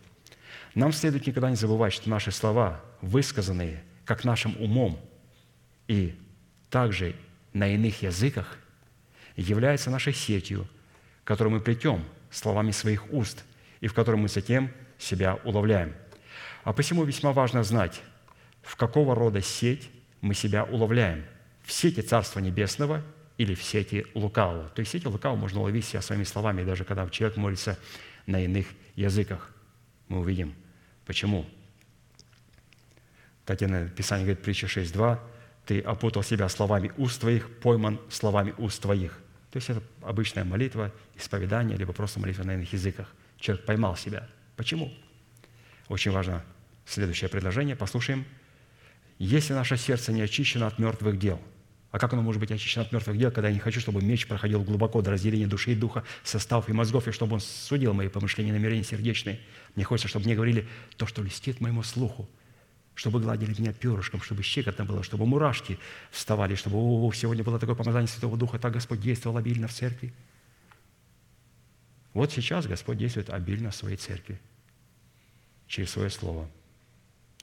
Нам следует никогда не забывать, что наши слова, высказанные как нашим умом и также на иных языках, является нашей сетью, которую мы плетем словами своих уст и в которой мы затем себя уловляем. А посему весьма важно знать, в какого рода сеть мы себя уловляем. В сети Царства Небесного или в сети лукавого. То есть в сети лукавого можно уловить себя своими словами, даже когда человек молится на иных языках. Мы увидим, почему. Татьяна Писание говорит, притча 6.2, «Ты опутал себя словами уст твоих, пойман словами уст твоих». То есть это обычная молитва, исповедание, либо просто молитва на иных языках. Человек поймал себя. Почему? Очень важно следующее предложение. Послушаем. Если наше сердце не очищено от мертвых дел, а как оно может быть очищено от мертвых дел, когда я не хочу, чтобы меч проходил глубоко до разделения души и духа, составов и мозгов, и чтобы он судил мои помышления и намерения сердечные? Мне хочется, чтобы мне говорили то, что листит моему слуху – чтобы гладили меня перышком, чтобы щекотно было, чтобы мурашки вставали, чтобы о, сегодня было такое помазание Святого Духа, так Господь действовал обильно в церкви. Вот сейчас Господь действует обильно в своей церкви через свое Слово,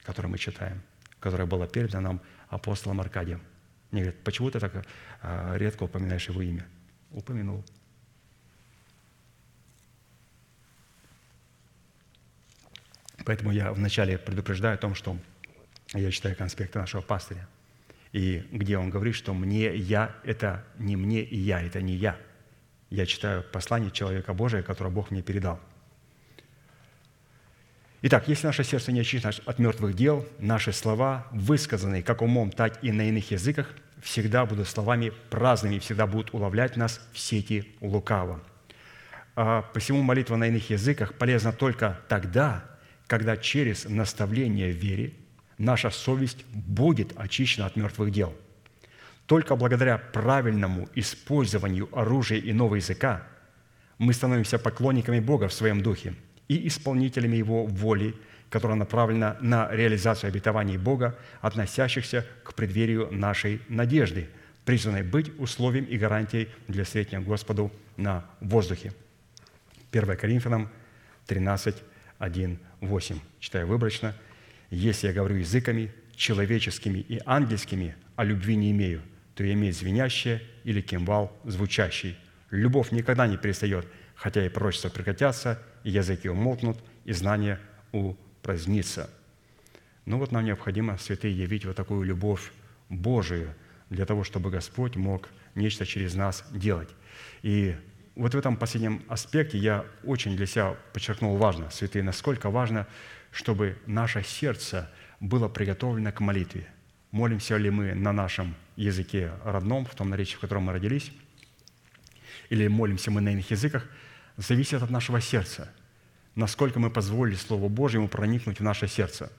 которое мы читаем, которое было передано нам апостолом Аркадием. Мне говорят, почему ты так а, редко упоминаешь его имя? Упомянул. Поэтому я вначале предупреждаю о том, что я читаю конспекты нашего пастыря, и где он говорит, что «мне, я» – это не «мне» и «я», это не «я». Я читаю послание человека Божия, которое Бог мне передал. Итак, если наше сердце не очищено от мертвых дел, наши слова, высказанные как умом, так и на иных языках, всегда будут словами праздными, всегда будут уловлять нас в сети лукава. А посему молитва на иных языках полезна только тогда, когда через наставление в вере наша совесть будет очищена от мертвых дел. Только благодаря правильному использованию оружия иного языка мы становимся поклонниками Бога в своем духе и исполнителями Его воли, которая направлена на реализацию обетований Бога, относящихся к преддверию нашей надежды, призванной быть условием и гарантией для встретения Господу на воздухе. 1 Коринфянам 13, 1, 8. Читаю выборочно. «Если я говорю языками, человеческими и ангельскими, а любви не имею, то я имею звенящее или кимвал звучащий. Любовь никогда не перестает, хотя и пророчества прекратятся, и языки умолкнут, и знания упразднится». Ну вот нам необходимо, святые, явить вот такую любовь Божию для того, чтобы Господь мог нечто через нас делать. И вот в этом последнем аспекте я очень для себя подчеркнул важно, святые, насколько важно, чтобы наше сердце было приготовлено к молитве. Молимся ли мы на нашем языке родном, в том наречии, в котором мы родились, или молимся мы на иных языках, зависит от нашего сердца, насколько мы позволили Слову Божьему проникнуть в наше сердце.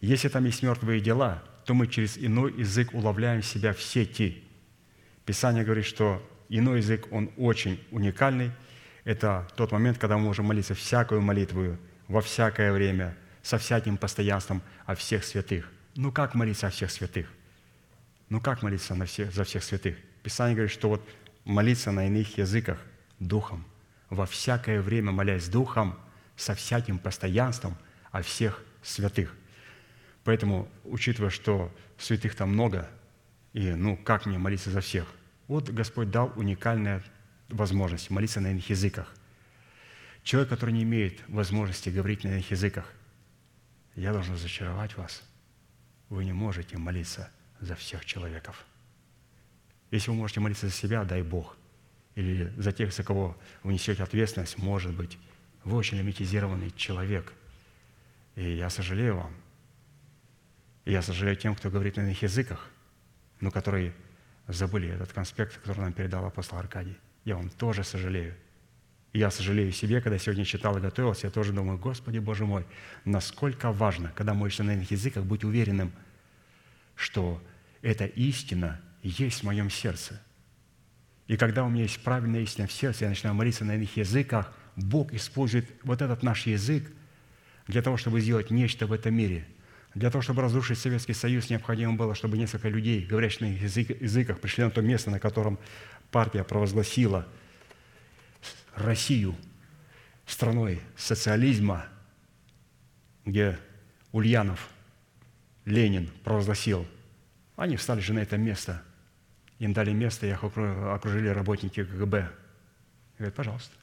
Если там есть мертвые дела, то мы через иной язык уловляем себя в сети. Писание говорит, что Иной язык, он очень уникальный. Это тот момент, когда мы можем молиться всякую молитву во всякое время, со всяким постоянством о всех святых. Ну как молиться о всех святых? Ну как молиться на всех, за всех святых? Писание говорит, что вот молиться на иных языках духом, во всякое время молясь духом, со всяким постоянством о всех святых. Поэтому, учитывая, что святых там много, и ну как мне молиться за всех – вот Господь дал уникальную возможность молиться на иных языках. Человек, который не имеет возможности говорить на иных языках, я должен разочаровать вас. Вы не можете молиться за всех человеков. Если вы можете молиться за себя, дай Бог. Или за тех, за кого вы несете ответственность, может быть, вы очень лимитизированный человек. И я сожалею вам. И я сожалею тем, кто говорит на иных языках, но который забыли этот конспект, который нам передал апостол Аркадий. Я вам тоже сожалею. И я сожалею себе, когда сегодня читал и готовился, я тоже думаю, Господи, Боже мой, насколько важно, когда молишься на иных языках, быть уверенным, что эта истина есть в моем сердце. И когда у меня есть правильная истина в сердце, я начинаю молиться на иных языках, Бог использует вот этот наш язык для того, чтобы сделать нечто в этом мире – для того, чтобы разрушить Советский Союз, необходимо было, чтобы несколько людей, говорящих на язык, языках, пришли на то место, на котором партия провозгласила Россию страной социализма, где Ульянов, Ленин провозгласил. Они встали же на это место. Им дали место, их окружили работники КГБ. Говорят, пожалуйста.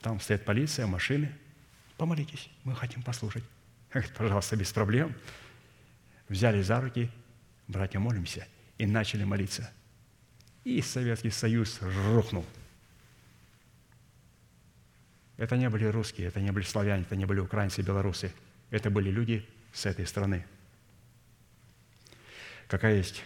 Там стоит полиция, машины. Помолитесь, мы хотим послушать. Говорит, пожалуйста, без проблем. Взяли за руки, братья, молимся, и начали молиться. И Советский Союз рухнул. Это не были русские, это не были славяне, это не были украинцы, белорусы. Это были люди с этой страны. Какая есть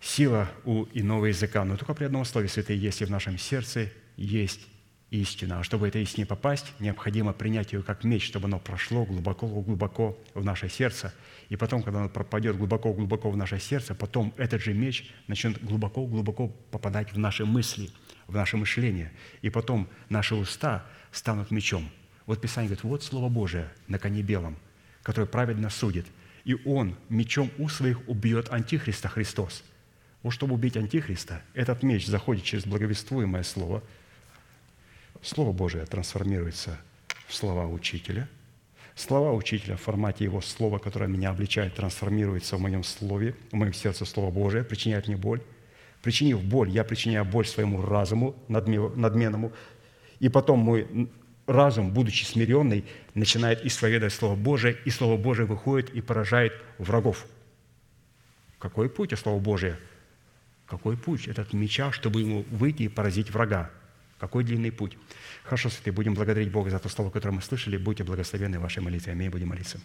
сила у иного языка, но только при одном слове святые, если в нашем сердце есть истина. А чтобы этой истине попасть, необходимо принять ее как меч, чтобы оно прошло глубоко-глубоко в наше сердце. И потом, когда оно пропадет глубоко-глубоко в наше сердце, потом этот же меч начнет глубоко-глубоко попадать в наши мысли, в наше мышление. И потом наши уста станут мечом. Вот Писание говорит, вот Слово Божие на коне белом, которое праведно судит. И он мечом у своих убьет Антихриста Христос. Вот чтобы убить Антихриста, этот меч заходит через благовествуемое Слово – Слово Божие трансформируется в слова учителя. Слова учителя в формате его слова, которое меня обличает, трансформируется в моем слове, в моем сердце Слово Божие, причиняет мне боль. Причинив боль, я причиняю боль своему разуму надменному, и потом мой разум, будучи смиренный, начинает исповедовать Слово Божие, и Слово Божие выходит и поражает врагов. Какой путь у Слова Божия? Какой путь? Этот меча, чтобы ему выйти и поразить врага. Какой длинный путь. Хорошо, святые, будем благодарить Бога за то слово, которое мы слышали. Будьте благословенны в вашей молитве. Аминь. Будем молиться.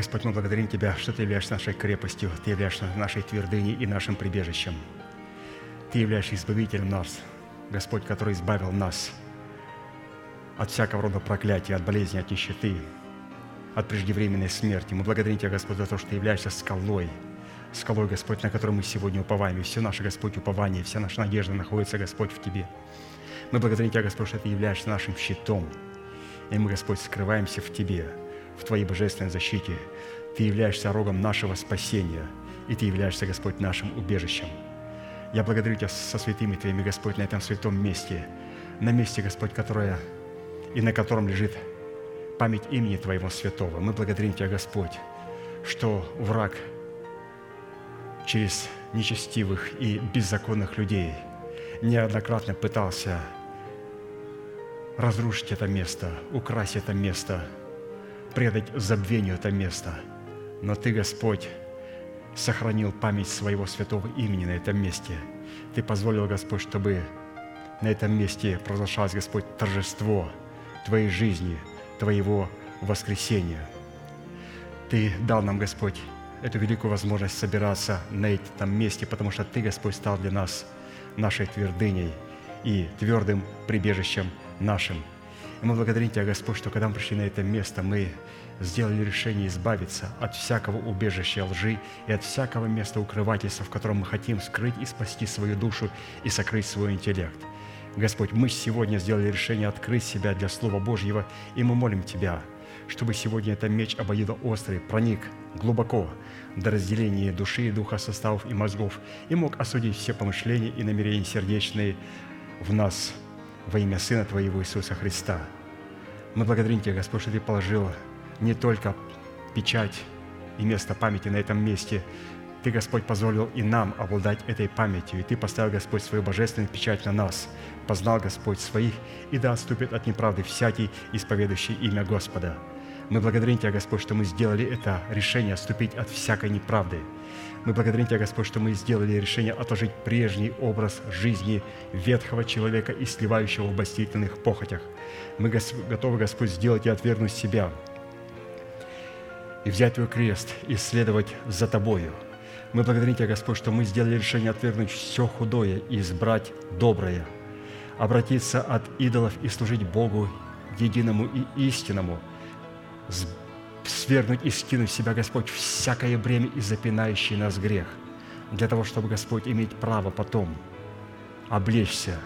Господь, мы благодарим Тебя, что Ты являешься нашей крепостью, Ты являешься нашей твердыней и нашим прибежищем. Ты являешься избавителем нас, Господь, который избавил нас от всякого рода проклятия, от болезни, от нищеты, от преждевременной смерти. Мы благодарим Тебя, Господь, за то, что Ты являешься скалой, скалой, Господь, на которой мы сегодня уповаем. И все наше, Господь, упование, вся наша надежда находится, Господь, в Тебе. Мы благодарим Тебя, Господь, что Ты являешься нашим щитом. И мы, Господь, скрываемся в Тебе, в Твоей божественной защите. Ты являешься рогом нашего спасения, и Ты являешься, Господь, нашим убежищем. Я благодарю Тебя со святыми Твоими, Господь, на этом святом месте, на месте, Господь, которое и на котором лежит память имени Твоего святого. Мы благодарим Тебя, Господь, что враг через нечестивых и беззаконных людей неоднократно пытался разрушить это место, украсть это место, предать забвению это место. Но Ты, Господь, сохранил память своего святого имени на этом месте. Ты позволил, Господь, чтобы на этом месте продолжалось, Господь, торжество Твоей жизни, Твоего воскресения. Ты дал нам, Господь, эту великую возможность собираться на этом месте, потому что Ты, Господь, стал для нас нашей твердыней и твердым прибежищем нашим. И мы благодарим Тебя, Господь, что когда мы пришли на это место, мы сделали решение избавиться от всякого убежища лжи и от всякого места укрывательства, в котором мы хотим скрыть и спасти свою душу и сокрыть свой интеллект. Господь, мы сегодня сделали решение открыть себя для Слова Божьего, и мы молим Тебя, чтобы сегодня этот меч обоюдоострый проник глубоко до разделения души и духа, составов и мозгов, и мог осудить все помышления и намерения сердечные в нас во имя Сына Твоего Иисуса Христа. Мы благодарим Тебя, Господь, что Ты положил не только печать и место памяти на этом месте, Ты, Господь, позволил и нам обладать этой памятью, и Ты поставил, Господь, свою божественную печать на нас, познал, Господь, своих, и да отступит от неправды всякий, исповедующий имя Господа. Мы благодарим Тебя, Господь, что мы сделали это решение отступить от всякой неправды. Мы благодарим Тебя, Господь, что мы сделали решение отложить прежний образ жизни ветхого человека и сливающего в бастительных похотях. Мы готовы, Господь, сделать и отвергнуть себя, и взять Твой крест и следовать за Тобою. Мы благодарим Тебя, Господь, что мы сделали решение отвергнуть все худое и избрать доброе, обратиться от идолов и служить Богу единому и истинному, свергнуть и скинуть в себя, Господь, всякое бремя и запинающий нас грех, для того, чтобы, Господь, иметь право потом облечься,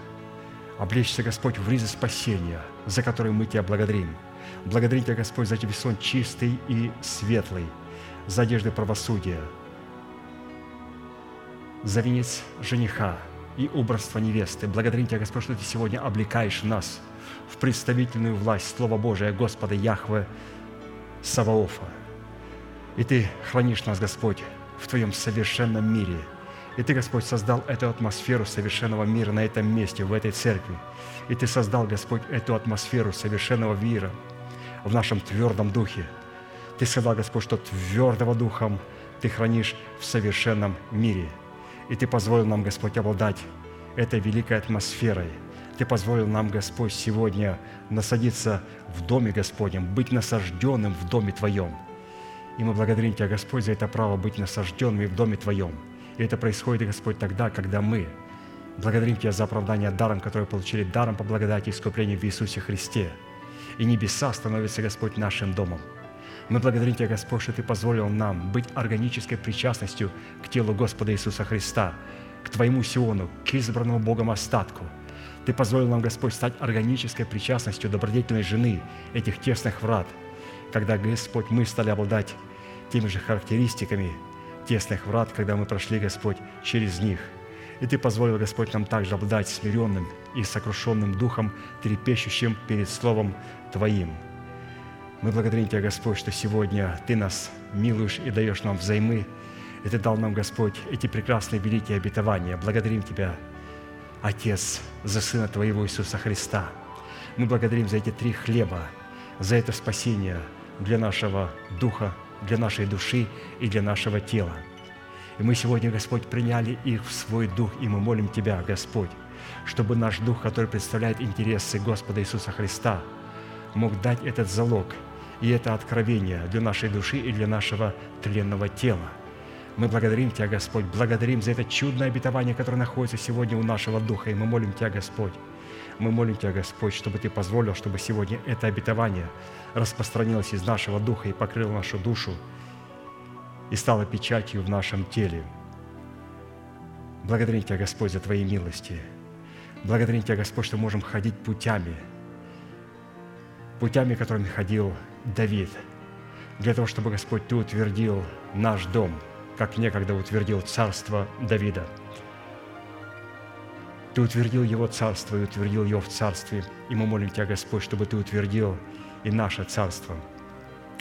облечься, Господь, в ризы спасения, за которые мы Тебя благодарим. Благодарим Тебя, Господь, за Тебя сон чистый и светлый, за одежды правосудия, за венец жениха и убранство невесты. Благодарим Тебя, Господь, что Ты сегодня облекаешь нас в представительную власть Слова Божия Господа Яхве Саваофа. И Ты хранишь нас, Господь, в Твоем совершенном мире. И Ты, Господь, создал эту атмосферу совершенного мира на этом месте, в этой церкви. И Ты создал, Господь, эту атмосферу совершенного мира в нашем твердом духе. Ты сказал, Господь, что твердого духом Ты хранишь в совершенном мире – и Ты позволил нам, Господь, обладать этой великой атмосферой. Ты позволил нам, Господь, сегодня насадиться в Доме Господнем, быть насажденным в Доме Твоем. И мы благодарим Тебя, Господь, за это право быть насажденными в Доме Твоем. И это происходит, Господь, тогда, когда мы благодарим Тебя за оправдание даром, которое получили даром по благодати и искуплению в Иисусе Христе. И небеса становятся, Господь, нашим домом – мы благодарим Тебя, Господь, что Ты позволил нам быть органической причастностью к телу Господа Иисуса Христа, к Твоему Сиону, к избранному Богом остатку. Ты позволил нам, Господь, стать органической причастностью добродетельной жены этих тесных врат, когда, Господь, мы стали обладать теми же характеристиками тесных врат, когда мы прошли, Господь, через них. И Ты позволил, Господь, нам также обладать смиренным и сокрушенным духом, трепещущим перед Словом Твоим – мы благодарим Тебя, Господь, что сегодня Ты нас милуешь и даешь нам взаймы. И Ты дал нам, Господь, эти прекрасные великие обетования. Благодарим Тебя, Отец, за Сына Твоего Иисуса Христа. Мы благодарим за эти три хлеба, за это спасение для нашего духа, для нашей души и для нашего тела. И мы сегодня, Господь, приняли их в свой дух, и мы молим Тебя, Господь, чтобы наш дух, который представляет интересы Господа Иисуса Христа, мог дать этот залог – И это откровение для нашей души и для нашего тленного тела. Мы благодарим Тебя, Господь, благодарим за это чудное обетование, которое находится сегодня у нашего духа. И мы молим Тебя, Господь, мы молим Тебя, Господь, чтобы Ты позволил, чтобы сегодня это обетование распространилось из нашего духа и покрыло нашу душу и стало печатью в нашем теле. Благодарим Тебя, Господь, за Твои милости. Благодарим Тебя, Господь, что можем ходить путями, путями, которыми ходил Давид, для того, чтобы, Господь, Ты утвердил наш дом, как некогда утвердил царство Давида. Ты утвердил его царство и утвердил его в царстве. И мы молим Тебя, Господь, чтобы Ты утвердил и наше царство,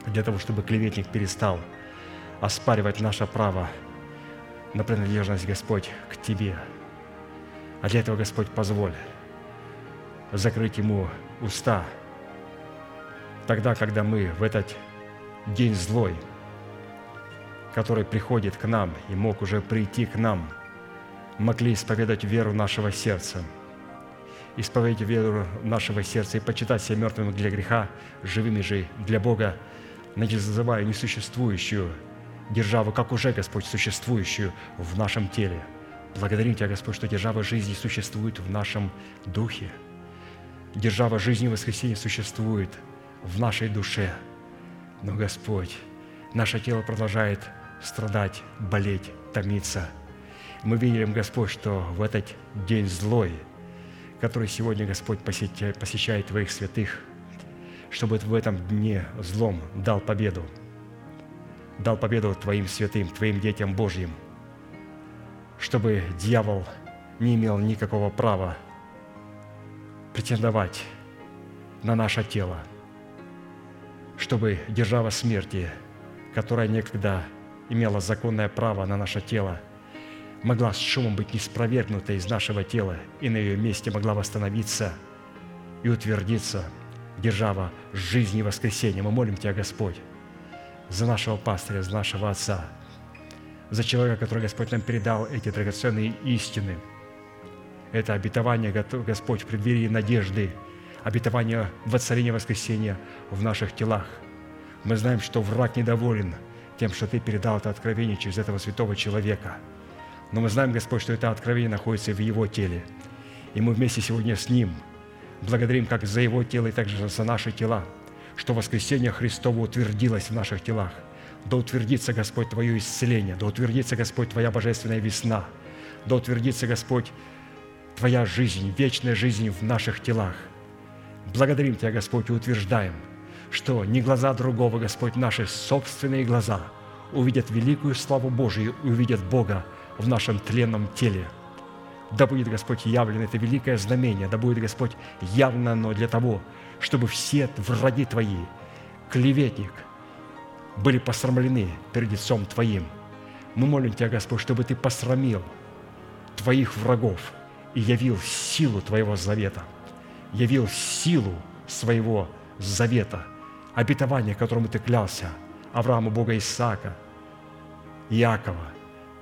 для того, чтобы клеветник перестал оспаривать наше право на принадлежность, Господь, к Тебе. А для этого, Господь, позволь закрыть ему уста тогда, когда мы в этот день злой, который приходит к нам и мог уже прийти к нам, могли исповедать веру нашего сердца, исповедать веру нашего сердца и почитать себя мертвыми для греха, живыми же для Бога, не называя несуществующую державу, как уже, Господь, существующую в нашем теле. Благодарим Тебя, Господь, что держава жизни существует в нашем духе. Держава жизни и воскресения существует в нашей душе. Но, Господь, наше тело продолжает страдать, болеть, томиться. Мы видим, Господь, что в этот день злой, который сегодня, Господь, посещает Твоих святых, чтобы в этом дне злом дал победу – дал победу Твоим святым, Твоим детям Божьим, чтобы дьявол не имел никакого права претендовать на наше тело, чтобы держава смерти, которая некогда имела законное право на наше тело, могла с шумом быть неспровергнута из нашего тела и на ее месте могла восстановиться и утвердиться держава жизни и воскресения. Мы молим Тебя, Господь, за нашего пастыря, за нашего отца, за человека, который Господь нам передал эти драгоценные истины. Это обетование, Господь, в преддверии надежды, обетование воцарения воскресения в наших телах. Мы знаем, что враг недоволен тем, что Ты передал это откровение через этого святого человека. Но мы знаем, Господь, что это откровение находится в Его теле. И мы вместе сегодня с Ним благодарим как за Его тело и также за наши тела – что воскресение Христово утвердилось в наших телах. Да утвердится, Господь, Твое исцеление, да утвердится, Господь, Твоя божественная весна, да утвердится, Господь, Твоя жизнь, вечная жизнь в наших телах. Благодарим Тебя, Господь, и утверждаем, что не глаза другого, Господь, наши собственные глаза увидят великую славу Божию увидят Бога в нашем тленном теле. Да будет, Господь, явлено это великое знамение, да будет, Господь, явно оно для того, чтобы все враги Твои, клеветник, были посрамлены перед лицом Твоим. Мы молим Тебя, Господь, чтобы Ты посрамил Твоих врагов и явил силу Твоего завета, явил силу своего завета, обетование, которому Ты клялся Аврааму, Бога Исаака, Иакова.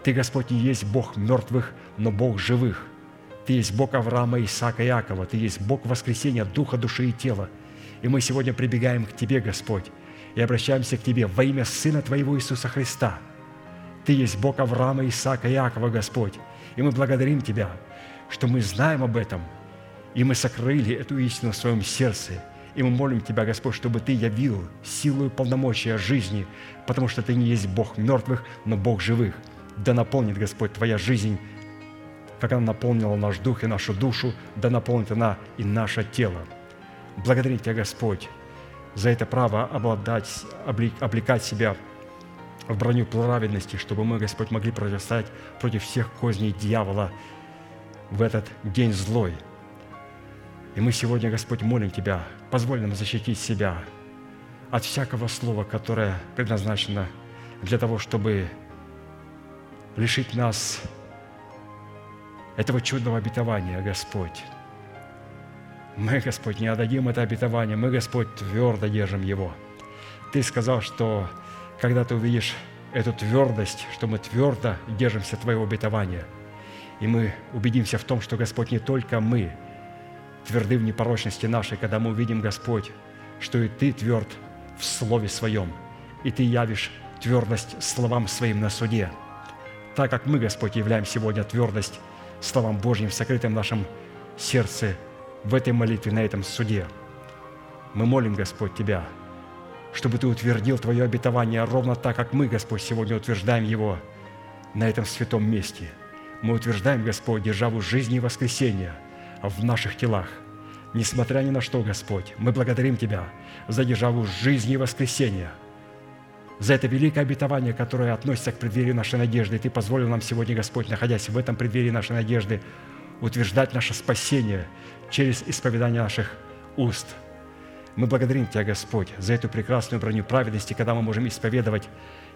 Ты, Господь, не есть Бог мертвых, но Бог живых. Ты есть Бог Авраама, Исаака Иакова. Ты есть Бог воскресения духа, души и тела. И мы сегодня прибегаем к Тебе, Господь, и обращаемся к Тебе во имя Сына Твоего Иисуса Христа. Ты есть Бог Авраама, Исаака Иакова, Господь. И мы благодарим Тебя, что мы знаем об этом, и мы сокрыли эту истину в своем сердце. И мы молим Тебя, Господь, чтобы Ты явил силу и полномочия жизни, потому что Ты не есть Бог мертвых, но Бог живых. Да наполнит, Господь, Твоя жизнь как она наполнила наш дух и нашу душу, да наполнит она и наше тело. Благодарим Тебя, Господь, за это право обладать, облекать себя в броню праведности, чтобы мы, Господь, могли противостоять против всех козней дьявола в этот день злой. И мы сегодня, Господь, молим Тебя, позволь нам защитить себя от всякого слова, которое предназначено для того, чтобы лишить нас этого чудного обетования, Господь. Мы, Господь, не отдадим это обетование, мы, Господь, твердо держим его. Ты сказал, что когда ты увидишь эту твердость, что мы твердо держимся Твоего обетования, и мы убедимся в том, что, Господь, не только мы тверды в непорочности нашей, когда мы увидим, Господь, что и Ты тверд в Слове Своем, и Ты явишь твердость словам Своим на суде. Так как мы, Господь, являем сегодня твердость словам Божьим в сокрытом нашем сердце в этой молитве, на этом суде. Мы молим, Господь, Тебя, чтобы Ты утвердил Твое обетование ровно так, как мы, Господь, сегодня утверждаем его на этом святом месте. Мы утверждаем, Господь, державу жизни и воскресения в наших телах. Несмотря ни на что, Господь, мы благодарим Тебя за державу жизни и воскресения, за это великое обетование, которое относится к преддверию нашей надежды. Ты позволил нам сегодня, Господь, находясь в этом преддверии нашей надежды, утверждать наше спасение через исповедание наших уст. Мы благодарим Тебя, Господь, за эту прекрасную броню праведности, когда мы можем исповедовать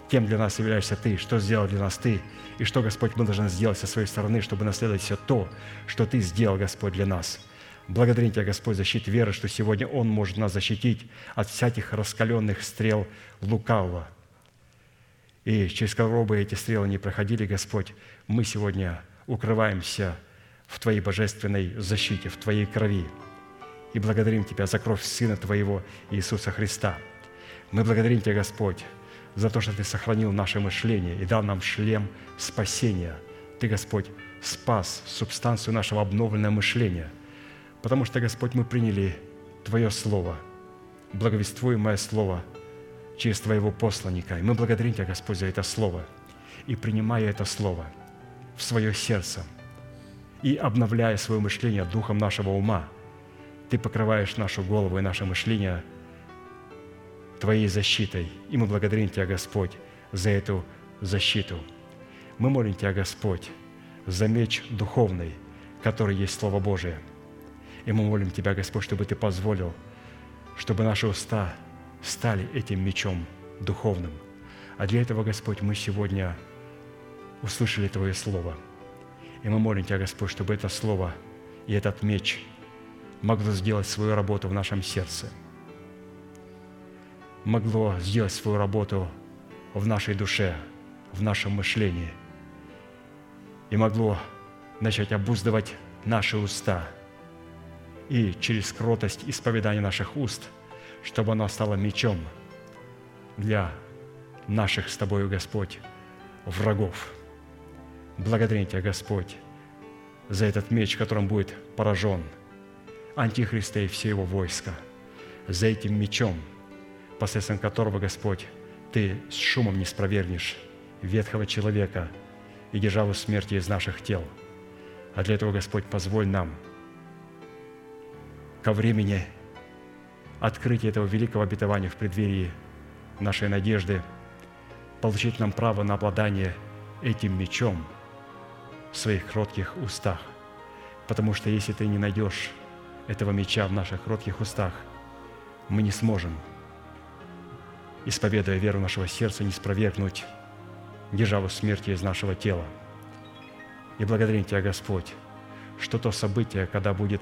кем для нас являешься Ты, что сделал для нас Ты, и что, Господь, мы должны сделать со своей стороны, чтобы наследовать все то, что Ты сделал, Господь, для нас. Благодарим Тебя, Господь, за щит веры, что сегодня Он может нас защитить от всяких раскаленных стрел лукавого. И через кого бы эти стрелы не проходили, Господь, мы сегодня укрываемся в Твоей божественной защите, в Твоей крови. И благодарим Тебя за кровь Сына Твоего Иисуса Христа. Мы благодарим Тебя, Господь, за то, что Ты сохранил наше мышление и дал нам шлем спасения. Ты, Господь, спас субстанцию нашего обновленного мышления, потому что, Господь, мы приняли Твое Слово, благовествуемое Слово через Твоего посланника. И мы благодарим Тебя, Господь, за это Слово. И принимая это Слово в свое сердце и обновляя свое мышление духом нашего ума, Ты покрываешь нашу голову и наше мышление – Твоей защитой. И мы благодарим Тебя, Господь, за эту защиту. Мы молим Тебя, Господь, за меч духовный, который есть Слово Божие. И мы молим Тебя, Господь, чтобы Ты позволил, чтобы наши уста стали этим мечом духовным. А для этого, Господь, мы сегодня услышали Твое Слово. И мы молим Тебя, Господь, чтобы это Слово и этот меч могло сделать свою работу в нашем сердце – могло сделать свою работу в нашей душе, в нашем мышлении. И могло начать обуздывать наши уста. И через кротость исповедания наших уст, чтобы оно стало мечом для наших с Тобою, Господь, врагов. Благодарим Тебя, Господь, за этот меч, которым будет поражен Антихриста и все его войска, за этим мечом – посредством которого, Господь, Ты с шумом не спровергнешь ветхого человека и державу смерти из наших тел. А для этого, Господь, позволь нам ко времени открытия этого великого обетования в преддверии нашей надежды получить нам право на обладание этим мечом в своих кротких устах. Потому что если ты не найдешь этого меча в наших кротких устах, мы не сможем исповедуя веру нашего сердца, не спровергнуть державу смерти из нашего тела. И благодарим Тебя, Господь, что то событие, когда будет,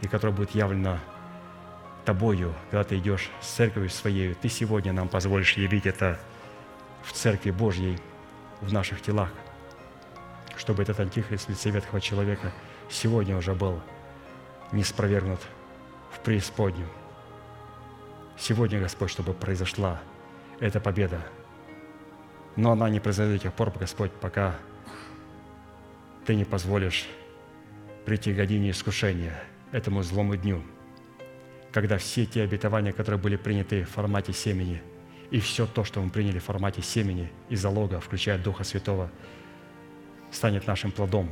и которое будет явлено Тобою, когда Ты идешь с церковью своей, Ты сегодня нам позволишь явить это в Церкви Божьей, в наших телах, чтобы этот антихрист в лице ветхого человека сегодня уже был не спровергнут в преисподнюю. Сегодня, Господь, чтобы произошла эта победа. Но она не произойдет до тех пор, Господь, пока Ты не позволишь прийти године искушения, этому злому дню, когда все те обетования, которые были приняты в формате семени, и все то, что мы приняли в формате семени и залога, включая Духа Святого, станет нашим плодом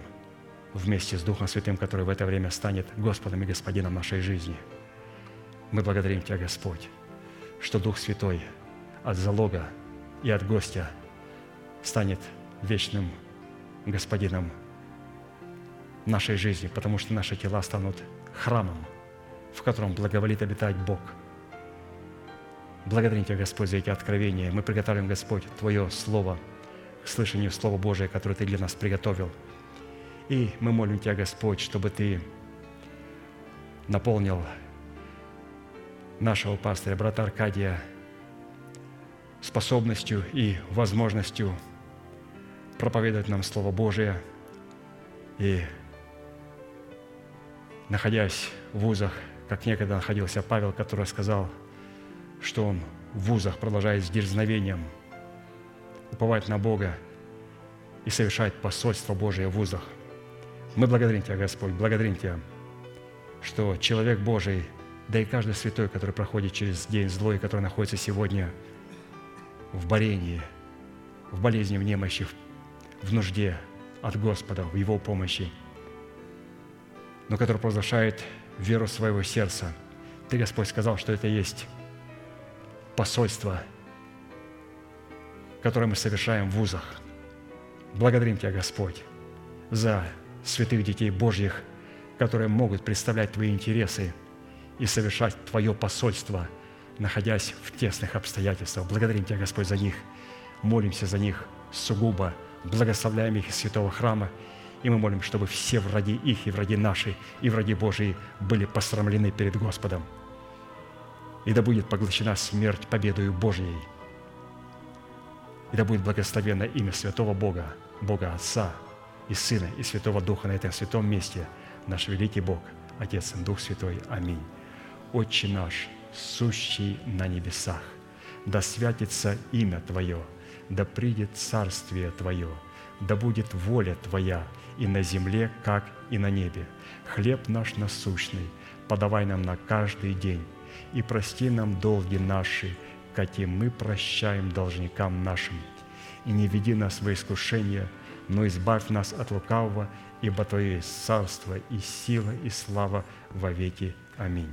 вместе с Духом Святым, который в это время станет Господом и Господином нашей жизни. Мы благодарим Тебя, Господь, что Дух Святой от залога и от гостя станет вечным господином нашей жизни, потому что наши тела станут храмом, в котором благоволит обитать Бог. Благодарим Тебя, Господь, за эти откровения. Мы приготовим, Господь, Твое Слово к слышанию Слова Божия, которое Ты для нас приготовил. И мы молим Тебя, Господь, чтобы Ты наполнил нашего пастыря, брата Аркадия, способностью и возможностью проповедовать нам Слово Божие и находясь в вузах, как некогда находился Павел, который сказал, что он в вузах, продолжает с дерзновением уповать на Бога и совершать посольство Божие в вузах. Мы благодарим Тебя, Господь, благодарим Тебя, что человек Божий, да и каждый святой, который проходит через день злой, который находится сегодня в борении, в болезни, в немощи, в нужде от Господа, в Его помощи, но который провозглашает веру своего сердца. Ты, Господь, сказал, что это есть посольство, которое мы совершаем в вузах. Благодарим Тебя, Господь, за святых детей Божьих, которые могут представлять Твои интересы и совершать Твое посольство, находясь в тесных обстоятельствах. Благодарим Тебя, Господь, за них. Молимся за них сугубо, благословляем их из святого храма, и мы молим, чтобы все враги их и враги наши, и враги Божии были посрамлены перед Господом – и да будет поглощена смерть победою Божьей. И да будет благословено имя Святого Бога, Бога Отца и Сына и Святого Духа на этом святом месте, наш великий Бог, Отец и Дух Святой. Аминь. Отче наш, сущий на небесах, да святится имя Твое, да придет царствие Твое, да будет воля Твоя и на земле, как и на небе. Хлеб наш насущный подавай нам на каждый день, и прости нам долги наши, какие мы прощаем должникам нашим. И не веди нас во искушение, но избавь нас от лукавого, ибо Твое есть царство и сила и слава во веки. Аминь.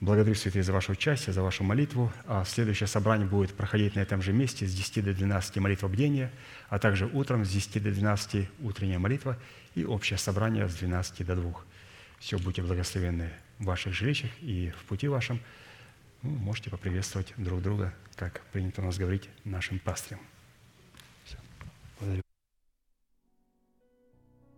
Благодарю, святые, за ваше участие, за вашу молитву. А следующее собрание будет проходить на этом же месте с 10 до 12 молитва бдения, а также утром с 10 до 12 утренняя молитва и общее собрание с 12 до 2. Все, будьте благословенны в ваших жилищах и в пути вашем. Ну, можете поприветствовать друг друга, как принято у нас говорить, нашим пастырем.